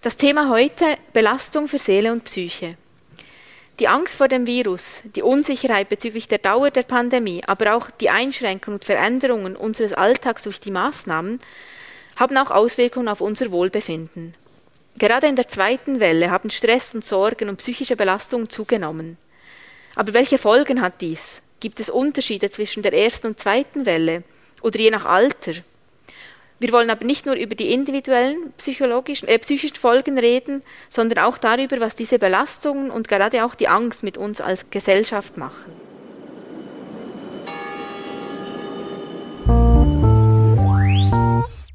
Das Thema heute Belastung für Seele und Psyche. Die Angst vor dem Virus, die Unsicherheit bezüglich der Dauer der Pandemie, aber auch die Einschränkungen und Veränderungen unseres Alltags durch die Maßnahmen haben auch Auswirkungen auf unser Wohlbefinden. Gerade in der zweiten Welle haben Stress und Sorgen und psychische Belastungen zugenommen. Aber welche Folgen hat dies? Gibt es Unterschiede zwischen der ersten und zweiten Welle oder je nach Alter? Wir wollen aber nicht nur über die individuellen psychologischen, äh, psychischen Folgen reden, sondern auch darüber, was diese Belastungen und gerade auch die Angst mit uns als Gesellschaft machen.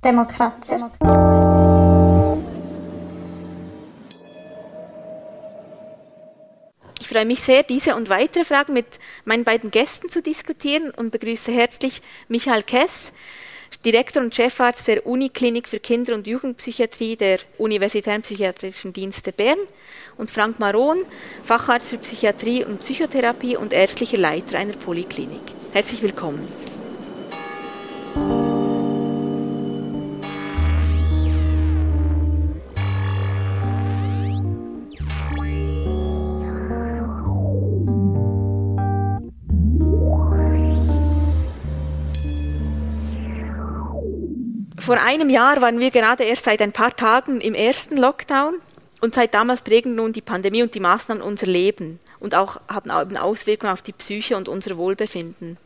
Demokratie. Ich freue mich sehr, diese und weitere Fragen mit meinen beiden Gästen zu diskutieren und begrüße herzlich Michael Kess, Direktor und Chefarzt der Uniklinik für Kinder- und Jugendpsychiatrie der Universitären Psychiatrischen Dienste Bern und Frank Maron, Facharzt für Psychiatrie und Psychotherapie und ärztlicher Leiter einer Poliklinik. Herzlich willkommen. Vor einem Jahr waren wir gerade erst seit ein paar Tagen im ersten Lockdown und seit damals prägen nun die Pandemie und die Maßnahmen unser Leben und auch haben Auswirkungen auf die Psyche und unser Wohlbefinden.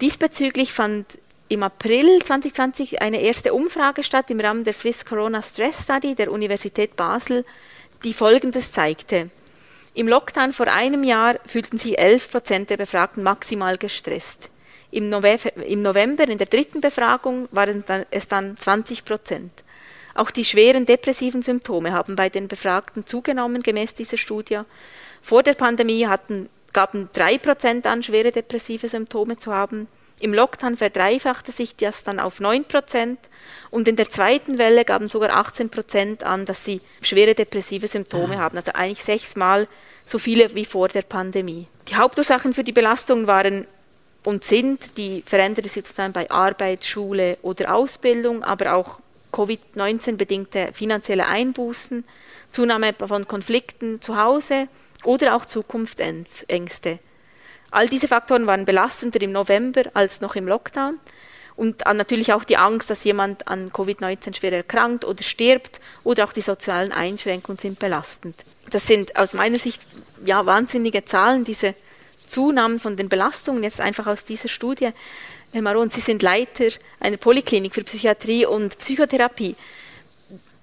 Diesbezüglich fand im April 2020 eine erste Umfrage statt im Rahmen der Swiss Corona Stress Study der Universität Basel, die Folgendes zeigte. Im Lockdown vor einem Jahr fühlten sich 11 Prozent der Befragten maximal gestresst. Im November, in der dritten Befragung, waren es dann 20 Prozent. Auch die schweren depressiven Symptome haben bei den Befragten zugenommen, gemäß dieser Studie. Vor der Pandemie hatten, gaben drei Prozent an, schwere depressive Symptome zu haben. Im Lockdown verdreifachte sich das dann auf 9 Prozent und in der zweiten Welle gaben sogar 18 Prozent an, dass sie schwere depressive Symptome haben, also eigentlich sechsmal so viele wie vor der Pandemie. Die Hauptursachen für die Belastung waren und sind die veränderte Situation bei Arbeit, Schule oder Ausbildung, aber auch Covid-19 bedingte finanzielle Einbußen, Zunahme von Konflikten zu Hause oder auch Zukunftsängste. All diese Faktoren waren belastender im November als noch im Lockdown und natürlich auch die Angst, dass jemand an Covid-19 schwer erkrankt oder stirbt oder auch die sozialen Einschränkungen sind belastend. Das sind aus meiner Sicht ja wahnsinnige Zahlen, diese Zunahmen von den Belastungen, jetzt einfach aus dieser Studie. Herr Maron, Sie sind Leiter einer Poliklinik für Psychiatrie und Psychotherapie.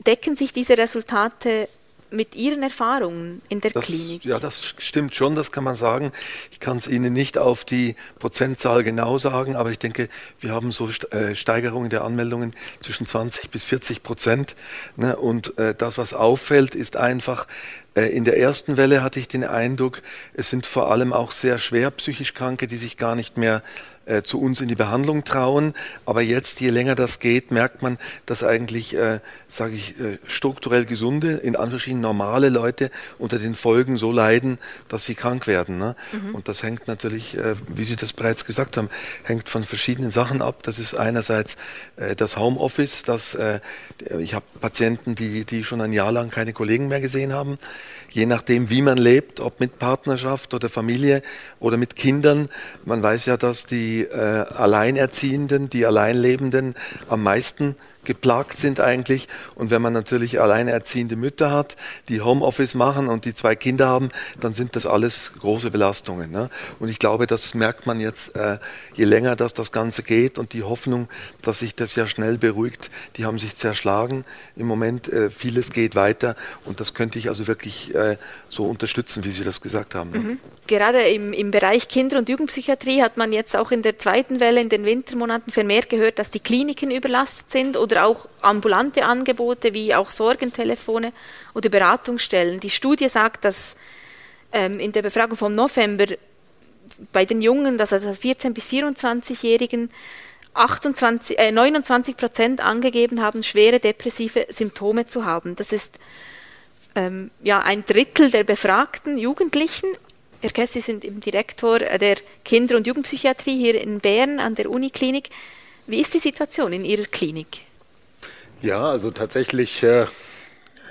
Decken sich diese Resultate mit Ihren Erfahrungen in der das, Klinik? Ja, das stimmt schon, das kann man sagen. Ich kann es Ihnen nicht auf die Prozentzahl genau sagen, aber ich denke, wir haben so äh, Steigerungen der Anmeldungen zwischen 20 bis 40 Prozent. Ne? Und äh, das, was auffällt, ist einfach, in der ersten Welle hatte ich den Eindruck, es sind vor allem auch sehr schwer psychisch Kranke, die sich gar nicht mehr äh, zu uns in die Behandlung trauen. Aber jetzt, je länger das geht, merkt man, dass eigentlich, äh, sage ich, äh, strukturell gesunde, in Anführungsstrichen normale Leute unter den Folgen so leiden, dass sie krank werden. Ne? Mhm. Und das hängt natürlich, äh, wie Sie das bereits gesagt haben, hängt von verschiedenen Sachen ab. Das ist einerseits äh, das Homeoffice, dass äh, ich habe Patienten, die, die schon ein Jahr lang keine Kollegen mehr gesehen haben. Je nachdem, wie man lebt, ob mit Partnerschaft oder Familie oder mit Kindern. Man weiß ja, dass die äh, Alleinerziehenden, die Alleinlebenden am meisten geplagt sind eigentlich. Und wenn man natürlich alleinerziehende Mütter hat, die Homeoffice machen und die zwei Kinder haben, dann sind das alles große Belastungen. Ne? Und ich glaube, das merkt man jetzt, äh, je länger das, das Ganze geht und die Hoffnung, dass sich das ja schnell beruhigt, die haben sich zerschlagen. Im Moment äh, vieles geht weiter und das könnte ich also wirklich äh, so unterstützen, wie Sie das gesagt haben. Ne? Mhm. Gerade im, im Bereich Kinder- und Jugendpsychiatrie hat man jetzt auch in der zweiten Welle, in den Wintermonaten vermehrt gehört, dass die Kliniken überlastet sind oder oder auch ambulante Angebote wie auch Sorgentelefone oder Beratungsstellen. Die Studie sagt, dass ähm, in der Befragung vom November bei den Jungen, also 14- bis 24-Jährigen, 28, äh, 29 Prozent angegeben haben, schwere depressive Symptome zu haben. Das ist ähm, ja ein Drittel der befragten Jugendlichen. Herr Kess, Sie sind im Direktor der Kinder- und Jugendpsychiatrie hier in Bern an der Uniklinik. Wie ist die Situation in Ihrer Klinik? Ja, also tatsächlich äh,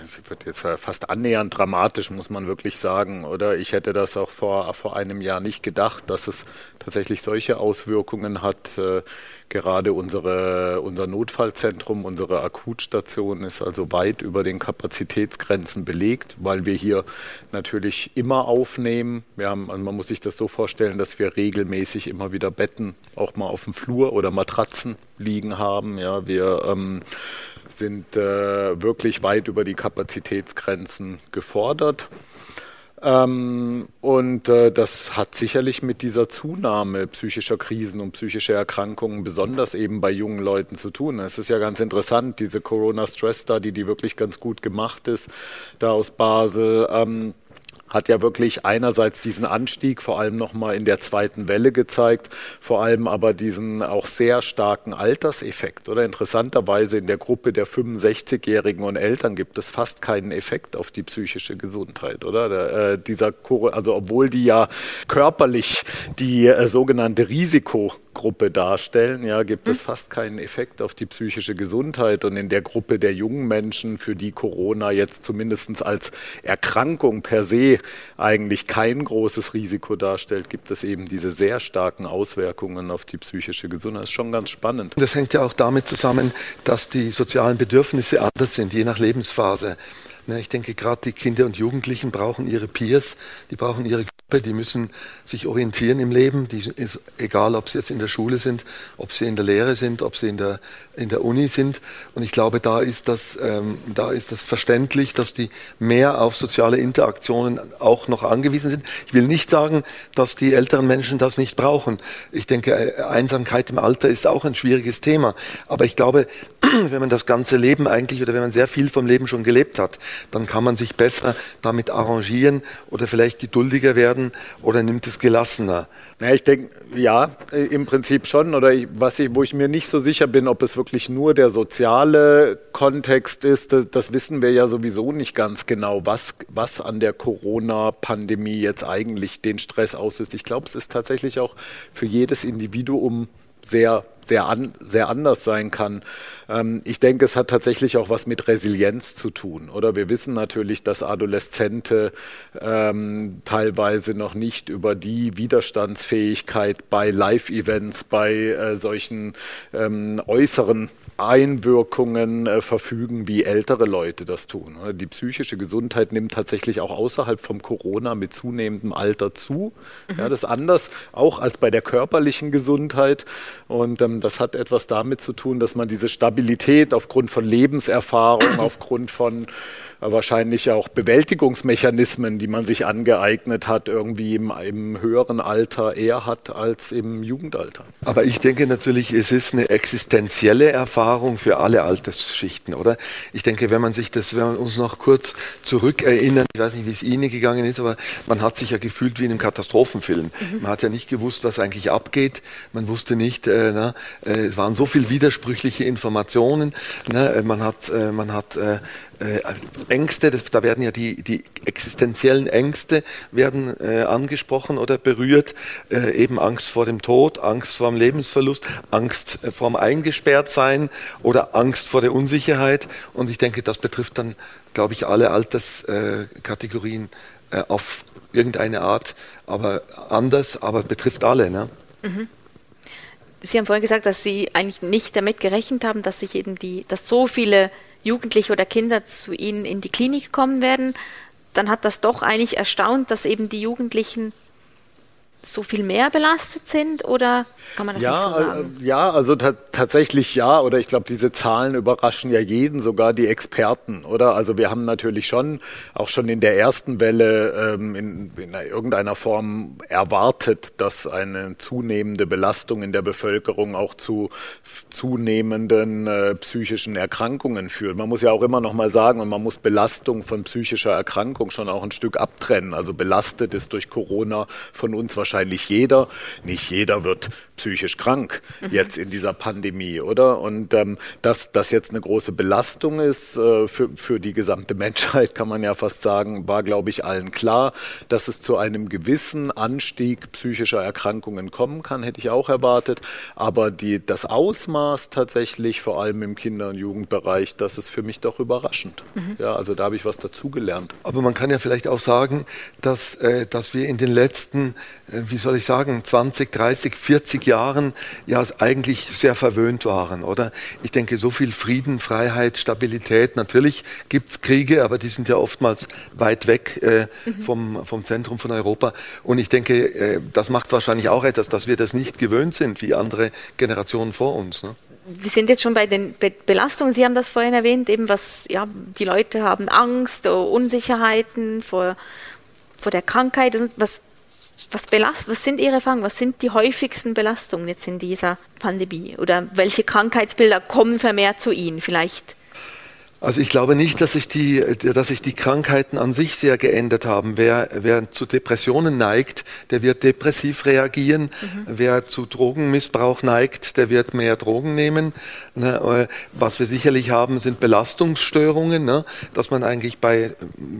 es wird jetzt fast annähernd dramatisch, muss man wirklich sagen, oder? Ich hätte das auch vor, vor einem Jahr nicht gedacht, dass es tatsächlich solche Auswirkungen hat. Äh, gerade unsere, unser Notfallzentrum, unsere Akutstation ist also weit über den Kapazitätsgrenzen belegt, weil wir hier natürlich immer aufnehmen. Wir haben, also man muss sich das so vorstellen, dass wir regelmäßig immer wieder Betten auch mal auf dem Flur oder Matratzen liegen haben. Ja, wir ähm, sind äh, wirklich weit über die Kapazitätsgrenzen gefordert. Ähm, und äh, das hat sicherlich mit dieser Zunahme psychischer Krisen und psychischer Erkrankungen, besonders eben bei jungen Leuten zu tun. Es ist ja ganz interessant, diese Corona Stress Study, die wirklich ganz gut gemacht ist, da aus Basel. Ähm, hat ja wirklich einerseits diesen Anstieg vor allem nochmal in der zweiten Welle gezeigt, vor allem aber diesen auch sehr starken Alterseffekt. Oder interessanterweise in der Gruppe der 65-Jährigen und Eltern gibt es fast keinen Effekt auf die psychische Gesundheit, oder? Der, äh, dieser, also obwohl die ja körperlich die äh, sogenannte Risiko Gruppe darstellen, ja, gibt es hm. fast keinen Effekt auf die psychische Gesundheit. Und in der Gruppe der jungen Menschen, für die Corona jetzt zumindest als Erkrankung per se eigentlich kein großes Risiko darstellt, gibt es eben diese sehr starken Auswirkungen auf die psychische Gesundheit. Das ist schon ganz spannend. Das hängt ja auch damit zusammen, dass die sozialen Bedürfnisse anders sind, je nach Lebensphase. Ich denke, gerade die Kinder und Jugendlichen brauchen ihre Peers, die brauchen ihre die müssen sich orientieren im Leben, die egal ob sie jetzt in der Schule sind, ob sie in der Lehre sind, ob sie in der, in der Uni sind. Und ich glaube, da ist, das, ähm, da ist das verständlich, dass die mehr auf soziale Interaktionen auch noch angewiesen sind. Ich will nicht sagen, dass die älteren Menschen das nicht brauchen. Ich denke, äh, Einsamkeit im Alter ist auch ein schwieriges Thema. Aber ich glaube, wenn man das ganze Leben eigentlich oder wenn man sehr viel vom Leben schon gelebt hat, dann kann man sich besser damit arrangieren oder vielleicht geduldiger werden oder nimmt es gelassener? Ja, ich denke, ja, äh, im Prinzip schon. Oder was ich, wo ich mir nicht so sicher bin, ob es wirklich nur der soziale Kontext ist, das, das wissen wir ja sowieso nicht ganz genau, was, was an der Corona-Pandemie jetzt eigentlich den Stress auslöst. Ich glaube, es ist tatsächlich auch für jedes Individuum sehr, sehr, an, sehr anders sein kann. Ähm, ich denke, es hat tatsächlich auch was mit Resilienz zu tun. Oder wir wissen natürlich, dass Adoleszente ähm, teilweise noch nicht über die Widerstandsfähigkeit bei Live-Events, bei äh, solchen ähm, äußeren Einwirkungen äh, verfügen, wie ältere Leute das tun. Die psychische Gesundheit nimmt tatsächlich auch außerhalb vom Corona mit zunehmendem Alter zu. Mhm. Ja, das ist anders auch als bei der körperlichen Gesundheit. Und ähm, das hat etwas damit zu tun, dass man diese Stabilität aufgrund von Lebenserfahrung, aufgrund von wahrscheinlich auch Bewältigungsmechanismen, die man sich angeeignet hat, irgendwie im, im höheren Alter eher hat als im Jugendalter. Aber ich denke natürlich, es ist eine existenzielle Erfahrung für alle Altersschichten, oder? Ich denke, wenn man sich das, wenn man uns noch kurz zurückerinnern, ich weiß nicht, wie es Ihnen gegangen ist, aber man hat sich ja gefühlt wie in einem Katastrophenfilm. Mhm. Man hat ja nicht gewusst, was eigentlich abgeht. Man wusste nicht, äh, na, äh, es waren so viel widersprüchliche Informationen. Ne? Man hat, äh, man hat äh, Ängste, das, da werden ja die, die existenziellen Ängste werden äh, angesprochen oder berührt, äh, eben Angst vor dem Tod, Angst vor dem Lebensverlust, Angst äh, vor dem Eingesperrtsein oder Angst vor der Unsicherheit. Und ich denke, das betrifft dann, glaube ich, alle Alterskategorien äh, auf irgendeine Art, aber anders, aber betrifft alle. Ne? Mhm. Sie haben vorhin gesagt, dass Sie eigentlich nicht damit gerechnet haben, dass sich eben die, dass so viele Jugendliche oder Kinder zu ihnen in die Klinik kommen werden, dann hat das doch eigentlich erstaunt, dass eben die Jugendlichen so viel mehr belastet sind oder kann man das ja, nicht so sagen? Äh, ja, also tatsächlich ja, oder ich glaube, diese Zahlen überraschen ja jeden, sogar die Experten, oder? Also wir haben natürlich schon, auch schon in der ersten Welle ähm, in, in irgendeiner Form erwartet, dass eine zunehmende Belastung in der Bevölkerung auch zu zunehmenden äh, psychischen Erkrankungen führt. Man muss ja auch immer noch mal sagen, und man muss Belastung von psychischer Erkrankung schon auch ein Stück abtrennen. Also belastet ist durch Corona von uns wahrscheinlich wahrscheinlich jeder. Nicht jeder wird psychisch krank jetzt in dieser Pandemie, oder? Und ähm, dass das jetzt eine große Belastung ist äh, für, für die gesamte Menschheit, kann man ja fast sagen, war, glaube ich, allen klar. Dass es zu einem gewissen Anstieg psychischer Erkrankungen kommen kann, hätte ich auch erwartet. Aber die, das Ausmaß tatsächlich, vor allem im Kinder- und Jugendbereich, das ist für mich doch überraschend. Mhm. Ja, also da habe ich was dazugelernt. Aber man kann ja vielleicht auch sagen, dass, äh, dass wir in den letzten, äh, wie soll ich sagen, 20, 30, 40 Jahren ja eigentlich sehr verwöhnt waren, oder? Ich denke, so viel Frieden, Freiheit, Stabilität, natürlich gibt es Kriege, aber die sind ja oftmals weit weg äh, mhm. vom, vom Zentrum von Europa. Und ich denke, äh, das macht wahrscheinlich auch etwas, dass wir das nicht gewöhnt sind, wie andere Generationen vor uns. Ne? wir sind jetzt schon bei den Be Belastungen. Sie haben das vorhin erwähnt, eben was, ja, die Leute haben Angst, Unsicherheiten vor, vor der Krankheit. Was, was, belast, was sind Ihre Erfahrungen? Was sind die häufigsten Belastungen jetzt in dieser Pandemie? Oder welche Krankheitsbilder kommen vermehrt zu Ihnen? Vielleicht also ich glaube nicht, dass sich die, dass sich die Krankheiten an sich sehr geändert haben. Wer, wer zu Depressionen neigt, der wird depressiv reagieren. Mhm. Wer zu Drogenmissbrauch neigt, der wird mehr Drogen nehmen. Ne, äh, was wir sicherlich haben, sind Belastungsstörungen, ne, dass man eigentlich bei,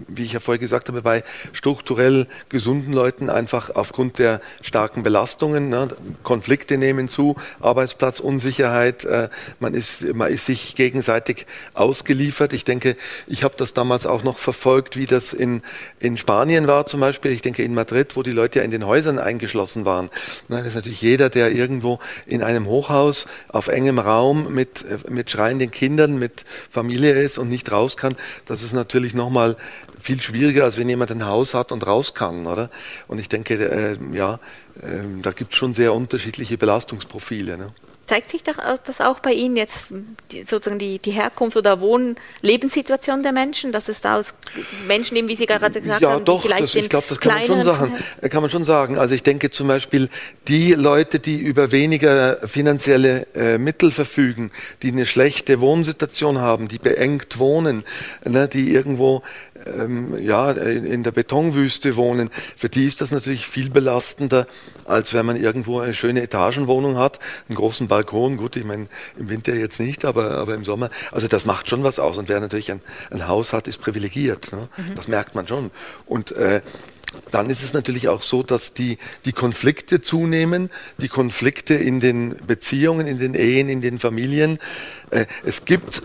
wie ich ja vorher gesagt habe, bei strukturell gesunden Leuten einfach aufgrund der starken Belastungen, ne, Konflikte nehmen zu, Arbeitsplatzunsicherheit, äh, man ist, man ist sich gegenseitig ausgeliefert geliefert. Ich denke, ich habe das damals auch noch verfolgt, wie das in, in Spanien war zum Beispiel. Ich denke in Madrid, wo die Leute ja in den Häusern eingeschlossen waren. Das ist natürlich jeder, der irgendwo in einem Hochhaus auf engem Raum mit, mit schreienden Kindern, mit Familie ist und nicht raus kann. Das ist natürlich nochmal viel schwieriger, als wenn jemand ein Haus hat und raus kann, oder? Und ich denke, äh, ja, äh, da gibt es schon sehr unterschiedliche Belastungsprofile. Ne? Zeigt sich das auch bei Ihnen jetzt sozusagen die, die Herkunft oder Wohnlebenssituation der Menschen, dass es da aus Menschen eben, wie Sie gerade gesagt ja, haben, doch, vielleicht das, ich glaube, das kann man, schon sagen, kann man schon sagen. Also ich denke zum Beispiel, die Leute, die über weniger finanzielle äh, Mittel verfügen, die eine schlechte Wohnsituation haben, die beengt wohnen, ne, die irgendwo ähm, ja, in der Betonwüste wohnen, für die ist das natürlich viel belastender, als wenn man irgendwo eine schöne Etagenwohnung hat, einen großen Balkon. Gut, ich meine, im Winter jetzt nicht, aber, aber im Sommer. Also das macht schon was aus. Und wer natürlich ein, ein Haus hat, ist privilegiert. Ne? Mhm. Das merkt man schon. Und äh, dann ist es natürlich auch so, dass die, die Konflikte zunehmen, die Konflikte in den Beziehungen, in den Ehen, in den Familien. Äh, es gibt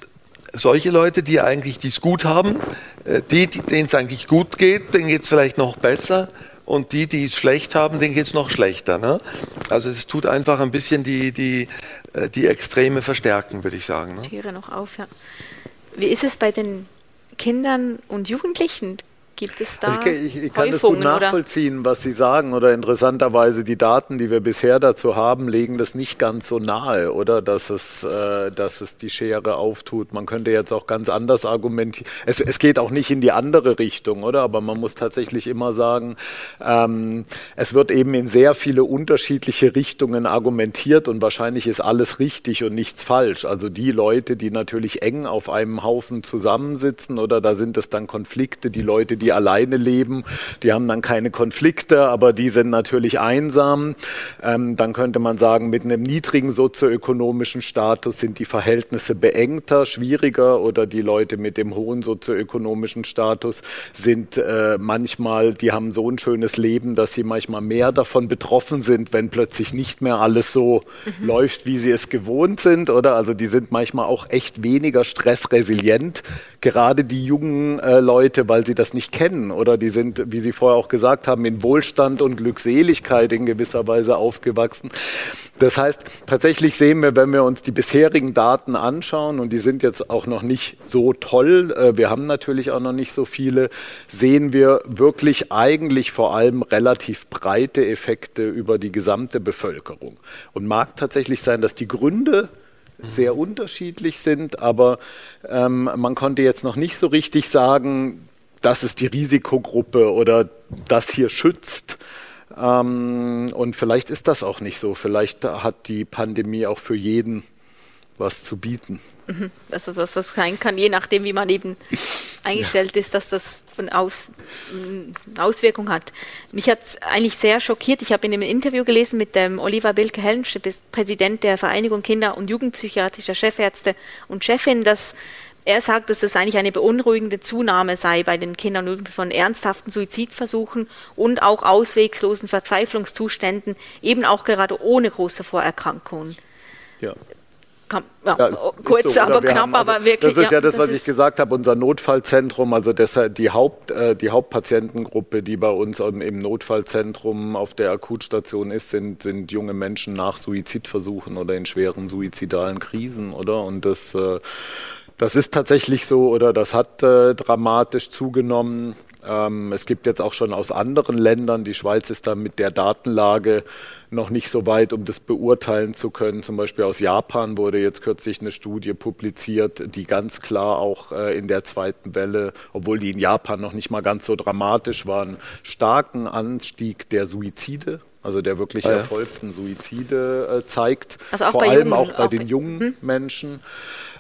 solche Leute, die eigentlich dies gut haben, äh, die, denen es eigentlich gut geht, denen geht es vielleicht noch besser und die, die es schlecht haben, denen geht es noch schlechter. Ne? Also es tut einfach ein bisschen die, die, äh, die Extreme verstärken, würde ich sagen. Ne? Tiere noch auf, ja. Wie ist es bei den Kindern und Jugendlichen? Gibt es da also ich, ich, kann das gut nachvollziehen, oder? was Sie sagen. Oder interessanterweise die Daten, die wir bisher dazu haben, legen das nicht ganz so nahe, oder? Dass es, äh, dass es die Schere auftut. Man könnte jetzt auch ganz anders argumentieren. Es, es geht auch nicht in die andere Richtung, oder? Aber man muss tatsächlich immer sagen, ähm, es wird eben in sehr viele unterschiedliche Richtungen argumentiert und wahrscheinlich ist alles richtig und nichts falsch. Also die Leute, die natürlich eng auf einem Haufen zusammensitzen, oder da sind es dann Konflikte, die Leute, die die alleine leben, die haben dann keine Konflikte, aber die sind natürlich einsam. Ähm, dann könnte man sagen, mit einem niedrigen sozioökonomischen Status sind die Verhältnisse beengter, schwieriger oder die Leute mit dem hohen sozioökonomischen Status sind äh, manchmal, die haben so ein schönes Leben, dass sie manchmal mehr davon betroffen sind, wenn plötzlich nicht mehr alles so mhm. läuft, wie sie es gewohnt sind, oder? Also die sind manchmal auch echt weniger stressresilient, gerade die jungen äh, Leute, weil sie das nicht kennen oder die sind, wie Sie vorher auch gesagt haben, in Wohlstand und Glückseligkeit in gewisser Weise aufgewachsen. Das heißt, tatsächlich sehen wir, wenn wir uns die bisherigen Daten anschauen, und die sind jetzt auch noch nicht so toll, äh, wir haben natürlich auch noch nicht so viele, sehen wir wirklich eigentlich vor allem relativ breite Effekte über die gesamte Bevölkerung. Und mag tatsächlich sein, dass die Gründe sehr unterschiedlich sind, aber ähm, man konnte jetzt noch nicht so richtig sagen, das ist die Risikogruppe oder das hier schützt. Ähm, und vielleicht ist das auch nicht so. Vielleicht hat die Pandemie auch für jeden was zu bieten. Also dass das sein kann, je nachdem, wie man eben eingestellt ja. ist, dass das eine, Aus, eine Auswirkung hat. Mich hat es eigentlich sehr schockiert. Ich habe in einem Interview gelesen mit dem Oliver Bilke Helmsch, Präsident der Vereinigung Kinder- und Jugendpsychiatrischer Chefärzte und Chefin, dass er sagt, dass es eigentlich eine beunruhigende Zunahme sei bei den Kindern von ernsthaften Suizidversuchen und auch auswegslosen Verzweiflungszuständen, eben auch gerade ohne große Vorerkrankungen. Ja. Kann, ja, ja, kurz, so, aber knapp, haben, also, aber wirklich. Das ist ja, ja das, was ich gesagt habe, unser Notfallzentrum, also deshalb die, Haupt, äh, die Hauptpatientengruppe, die bei uns im Notfallzentrum auf der Akutstation ist, sind, sind junge Menschen nach Suizidversuchen oder in schweren suizidalen Krisen, oder? Und das, äh, das ist tatsächlich so, oder das hat äh, dramatisch zugenommen. Ähm, es gibt jetzt auch schon aus anderen Ländern, die Schweiz ist da mit der Datenlage noch nicht so weit, um das beurteilen zu können. Zum Beispiel aus Japan wurde jetzt kürzlich eine Studie publiziert, die ganz klar auch äh, in der zweiten Welle, obwohl die in Japan noch nicht mal ganz so dramatisch waren, starken Anstieg der Suizide also der wirklich ah, ja. erfolgten Suizide äh, zeigt. Also vor allem jungen, auch bei auch den jungen hm? Menschen.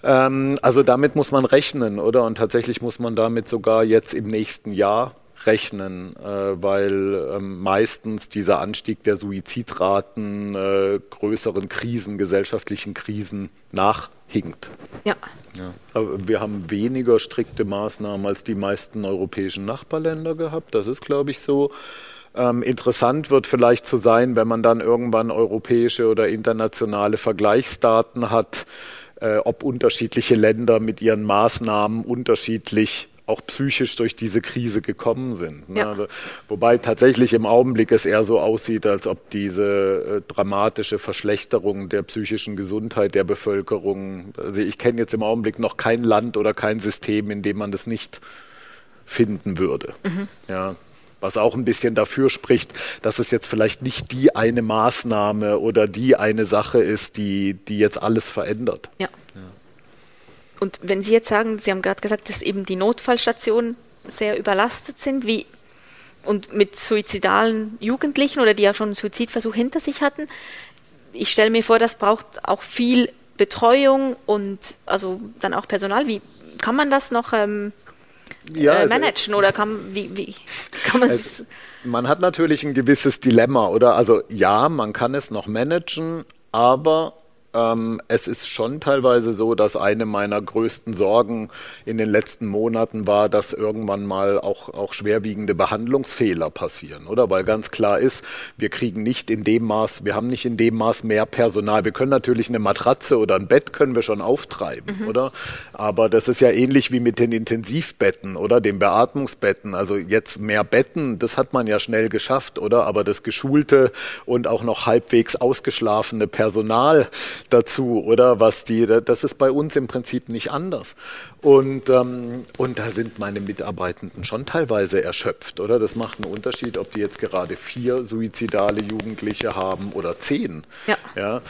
Ähm, also damit muss man rechnen, oder? Und tatsächlich muss man damit sogar jetzt im nächsten Jahr rechnen, äh, weil ähm, meistens dieser Anstieg der Suizidraten äh, größeren Krisen, gesellschaftlichen Krisen nachhinkt. Ja. ja. Aber wir haben weniger strikte Maßnahmen als die meisten europäischen Nachbarländer gehabt. Das ist, glaube ich, so. Ähm, interessant wird vielleicht zu sein, wenn man dann irgendwann europäische oder internationale Vergleichsdaten hat, äh, ob unterschiedliche Länder mit ihren Maßnahmen unterschiedlich auch psychisch durch diese Krise gekommen sind. Ne? Ja. Also, wobei tatsächlich im Augenblick es eher so aussieht, als ob diese äh, dramatische Verschlechterung der psychischen Gesundheit der Bevölkerung, also ich kenne jetzt im Augenblick noch kein Land oder kein System, in dem man das nicht finden würde. Mhm. Ja, was auch ein bisschen dafür spricht, dass es jetzt vielleicht nicht die eine Maßnahme oder die eine Sache ist, die, die jetzt alles verändert. Ja. ja. Und wenn Sie jetzt sagen, Sie haben gerade gesagt, dass eben die Notfallstationen sehr überlastet sind, wie und mit suizidalen Jugendlichen oder die ja schon einen Suizidversuch hinter sich hatten, ich stelle mir vor, das braucht auch viel Betreuung und also dann auch Personal. Wie kann man das noch ähm, ja, äh, also managen oder kann, wie, wie kann man es? Man hat natürlich ein gewisses Dilemma, oder? Also ja, man kann es noch managen, aber ähm, es ist schon teilweise so, dass eine meiner größten Sorgen in den letzten Monaten war, dass irgendwann mal auch, auch schwerwiegende Behandlungsfehler passieren, oder? Weil ganz klar ist, wir kriegen nicht in dem Maß, wir haben nicht in dem Maß mehr Personal. Wir können natürlich eine Matratze oder ein Bett können wir schon auftreiben, mhm. oder? Aber das ist ja ähnlich wie mit den Intensivbetten oder den Beatmungsbetten. Also jetzt mehr Betten, das hat man ja schnell geschafft, oder? Aber das geschulte und auch noch halbwegs ausgeschlafene Personal, dazu, oder was die, das ist bei uns im Prinzip nicht anders. Und, ähm, und da sind meine Mitarbeitenden schon teilweise erschöpft, oder? Das macht einen Unterschied, ob die jetzt gerade vier suizidale Jugendliche haben oder zehn. Ja. ja?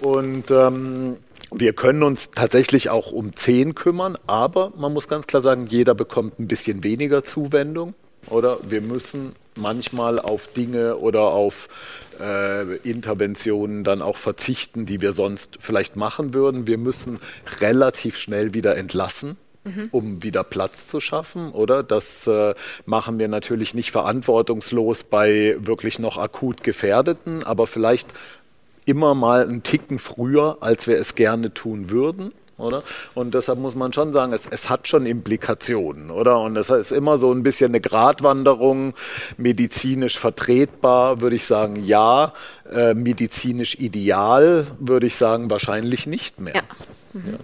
Und ähm, wir können uns tatsächlich auch um zehn kümmern, aber man muss ganz klar sagen, jeder bekommt ein bisschen weniger Zuwendung. Oder wir müssen manchmal auf Dinge oder auf äh, Interventionen dann auch verzichten, die wir sonst vielleicht machen würden. Wir müssen relativ schnell wieder entlassen. Mhm. um wieder Platz zu schaffen, oder? Das äh, machen wir natürlich nicht verantwortungslos bei wirklich noch akut Gefährdeten, aber vielleicht immer mal einen Ticken früher, als wir es gerne tun würden oder? Und deshalb muss man schon sagen, es, es hat schon Implikationen, oder? Und es ist immer so ein bisschen eine Gratwanderung, medizinisch vertretbar, würde ich sagen, ja, äh, medizinisch ideal, würde ich sagen, wahrscheinlich nicht mehr. Ja. Mhm. ja.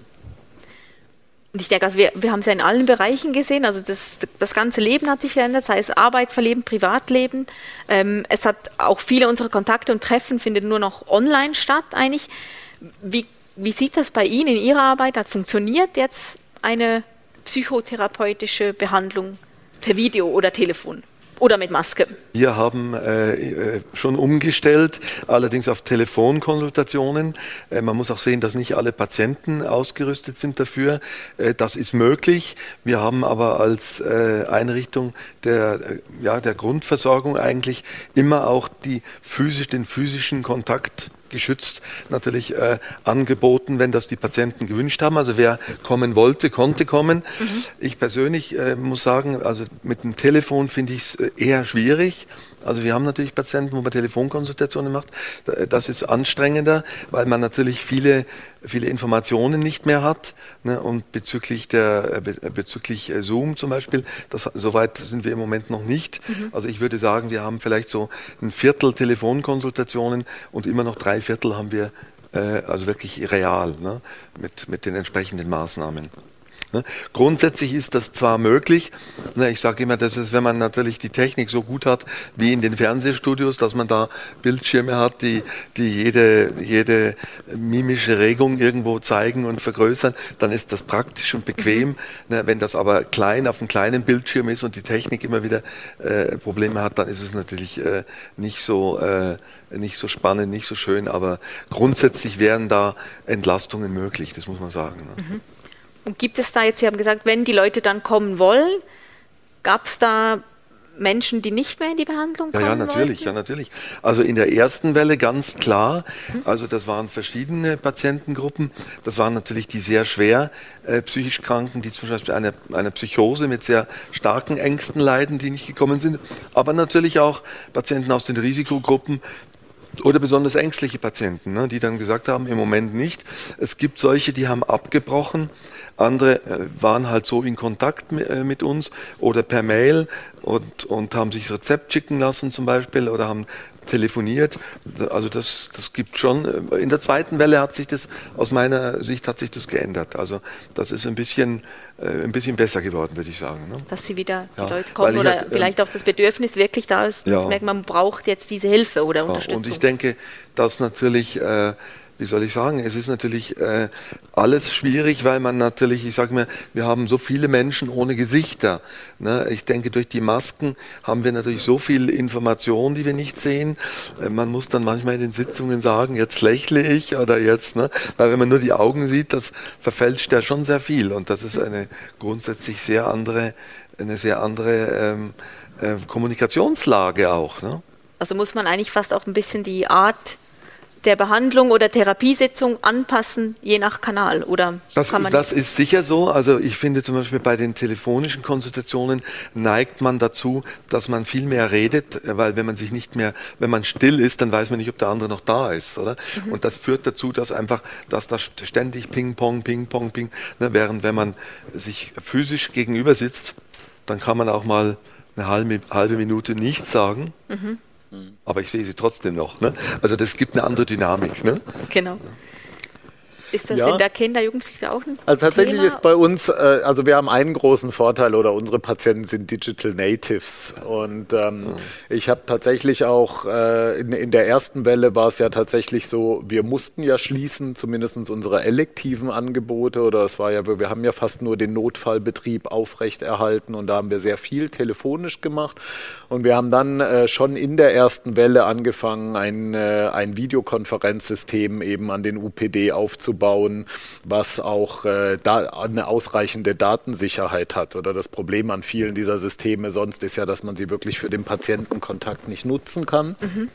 Und ich denke, also wir, wir haben es ja in allen Bereichen gesehen, also das, das ganze Leben hat sich verändert, sei es Arbeitsverleben, Privatleben. Ähm, es hat auch viele unserer Kontakte und Treffen finden nur noch online statt eigentlich. Wie wie sieht das bei Ihnen in Ihrer Arbeit? Hat funktioniert jetzt eine psychotherapeutische Behandlung per Video oder Telefon? Oder mit Maske? Wir haben äh, äh, schon umgestellt, allerdings auf Telefonkonsultationen. Äh, man muss auch sehen, dass nicht alle Patienten ausgerüstet sind dafür. Äh, das ist möglich. Wir haben aber als äh, Einrichtung der, äh, ja, der Grundversorgung eigentlich immer auch die physisch, den physischen Kontakt geschützt natürlich äh, angeboten, wenn das die Patienten gewünscht haben. Also wer kommen wollte, konnte kommen. Mhm. Ich persönlich äh, muss sagen, also mit dem Telefon finde ich es äh, eher schwierig. Also wir haben natürlich Patienten, wo man Telefonkonsultationen macht. Das ist anstrengender, weil man natürlich viele, viele Informationen nicht mehr hat. Ne? Und bezüglich, der, bezüglich äh, Zoom zum Beispiel, das, soweit sind wir im Moment noch nicht. Mhm. Also ich würde sagen, wir haben vielleicht so ein Viertel Telefonkonsultationen und immer noch drei Viertel haben wir äh, also wirklich real ne? mit, mit den entsprechenden Maßnahmen. Ne? Grundsätzlich ist das zwar möglich, ne, ich sage immer, das ist, wenn man natürlich die Technik so gut hat wie in den Fernsehstudios, dass man da Bildschirme hat, die, die jede, jede mimische Regung irgendwo zeigen und vergrößern, dann ist das praktisch und bequem. Mhm. Ne, wenn das aber klein auf einem kleinen Bildschirm ist und die Technik immer wieder äh, Probleme hat, dann ist es natürlich äh, nicht so äh, nicht so spannend, nicht so schön, aber grundsätzlich wären da Entlastungen möglich, das muss man sagen. Ne? Mhm. Und gibt es da jetzt, Sie haben gesagt, wenn die Leute dann kommen wollen, gab es da Menschen, die nicht mehr in die Behandlung kommen? Ja, ja, natürlich, wollten? ja, natürlich. Also in der ersten Welle ganz klar. Also das waren verschiedene Patientengruppen. Das waren natürlich die sehr schwer äh, psychisch Kranken, die zum Beispiel eine, eine Psychose mit sehr starken Ängsten leiden, die nicht gekommen sind. Aber natürlich auch Patienten aus den Risikogruppen, oder besonders ängstliche Patienten, ne, die dann gesagt haben, im Moment nicht. Es gibt solche, die haben abgebrochen, andere äh, waren halt so in Kontakt äh, mit uns oder per Mail und, und haben sich das Rezept schicken lassen zum Beispiel oder haben telefoniert. Also das, das gibt schon. Äh, in der zweiten Welle hat sich das, aus meiner Sicht hat sich das geändert. Also das ist ein bisschen, ein bisschen besser geworden, würde ich sagen. Ne? Dass sie wieder die ja, Leute kommen oder halt, vielleicht auch das Bedürfnis wirklich da ist, ja. merkt man braucht jetzt diese Hilfe oder Unterstützung. Und ich denke, dass natürlich äh, wie soll ich sagen, es ist natürlich äh, alles schwierig, weil man natürlich, ich sage mir, wir haben so viele Menschen ohne Gesichter. Ne? Ich denke, durch die Masken haben wir natürlich so viel Information, die wir nicht sehen. Äh, man muss dann manchmal in den Sitzungen sagen, jetzt lächle ich oder jetzt, ne? weil wenn man nur die Augen sieht, das verfälscht ja schon sehr viel und das ist eine grundsätzlich sehr andere, eine sehr andere ähm, äh, Kommunikationslage auch. Ne? Also muss man eigentlich fast auch ein bisschen die Art der Behandlung oder Therapiesitzung anpassen, je nach Kanal? Oder das, das ist sicher so. Also ich finde zum Beispiel bei den telefonischen Konsultationen neigt man dazu, dass man viel mehr redet, weil wenn man sich nicht mehr, wenn man still ist, dann weiß man nicht, ob der andere noch da ist, oder? Mhm. Und das führt dazu, dass einfach, dass da ständig Ping-Pong, Ping-Pong, Ping, ne, während wenn man sich physisch gegenüber sitzt, dann kann man auch mal eine halbe, halbe Minute nichts sagen. Mhm aber ich sehe sie trotzdem noch. Ne? Also das gibt eine andere Dynamik. Ne? Genau. Ist das ja. in der Kinder- Jugendpsychiatrie auch ein Also tatsächlich Thema? ist bei uns, äh, also wir haben einen großen Vorteil oder unsere Patienten sind Digital Natives und ähm, mhm. ich habe tatsächlich auch äh, in, in, der ersten Welle war es ja tatsächlich so, wir mussten ja schließen, zumindest unsere elektiven Angebote oder es war ja, wir haben ja fast nur den Notfallbetrieb aufrechterhalten und da haben wir sehr viel telefonisch gemacht und wir haben dann äh, schon in der ersten Welle angefangen, ein, äh, ein Videokonferenzsystem eben an den UPD aufzubauen, was auch äh, da eine ausreichende Datensicherheit hat. Oder das Problem an vielen dieser Systeme sonst ist ja, dass man sie wirklich für den Patientenkontakt nicht nutzen kann. Mhm.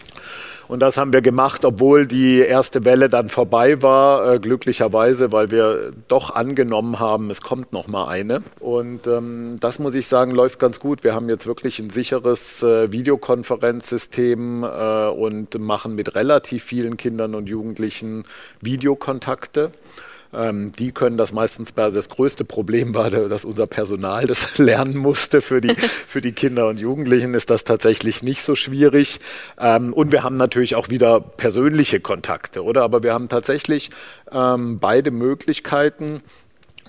Und das haben wir gemacht, obwohl die erste Welle dann vorbei war, äh, glücklicherweise, weil wir doch angenommen haben, es kommt noch mal eine. Und ähm, das muss ich sagen, läuft ganz gut. Wir haben jetzt wirklich ein sicheres äh, Videokonferenzsystem äh, und machen mit relativ vielen Kindern und Jugendlichen Videokontakte. Ähm, die können das meistens, also das größte Problem war, dass unser Personal das lernen musste. Für die, für die Kinder und Jugendlichen ist das tatsächlich nicht so schwierig. Ähm, und wir haben natürlich auch wieder persönliche Kontakte, oder? Aber wir haben tatsächlich ähm, beide Möglichkeiten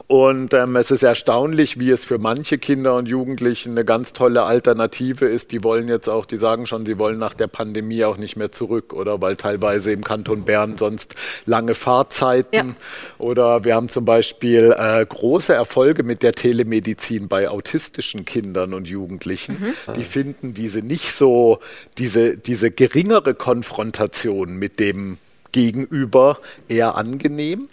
und ähm, es ist erstaunlich, wie es für manche Kinder und Jugendlichen eine ganz tolle Alternative ist. Die wollen jetzt auch, die sagen schon, sie wollen nach der Pandemie auch nicht mehr zurück, oder weil teilweise im Kanton Bern sonst lange Fahrzeiten. Ja. Oder wir haben zum Beispiel äh, große Erfolge mit der Telemedizin bei autistischen Kindern und Jugendlichen. Mhm. Die finden diese nicht so, diese, diese geringere Konfrontation mit dem Gegenüber eher angenehm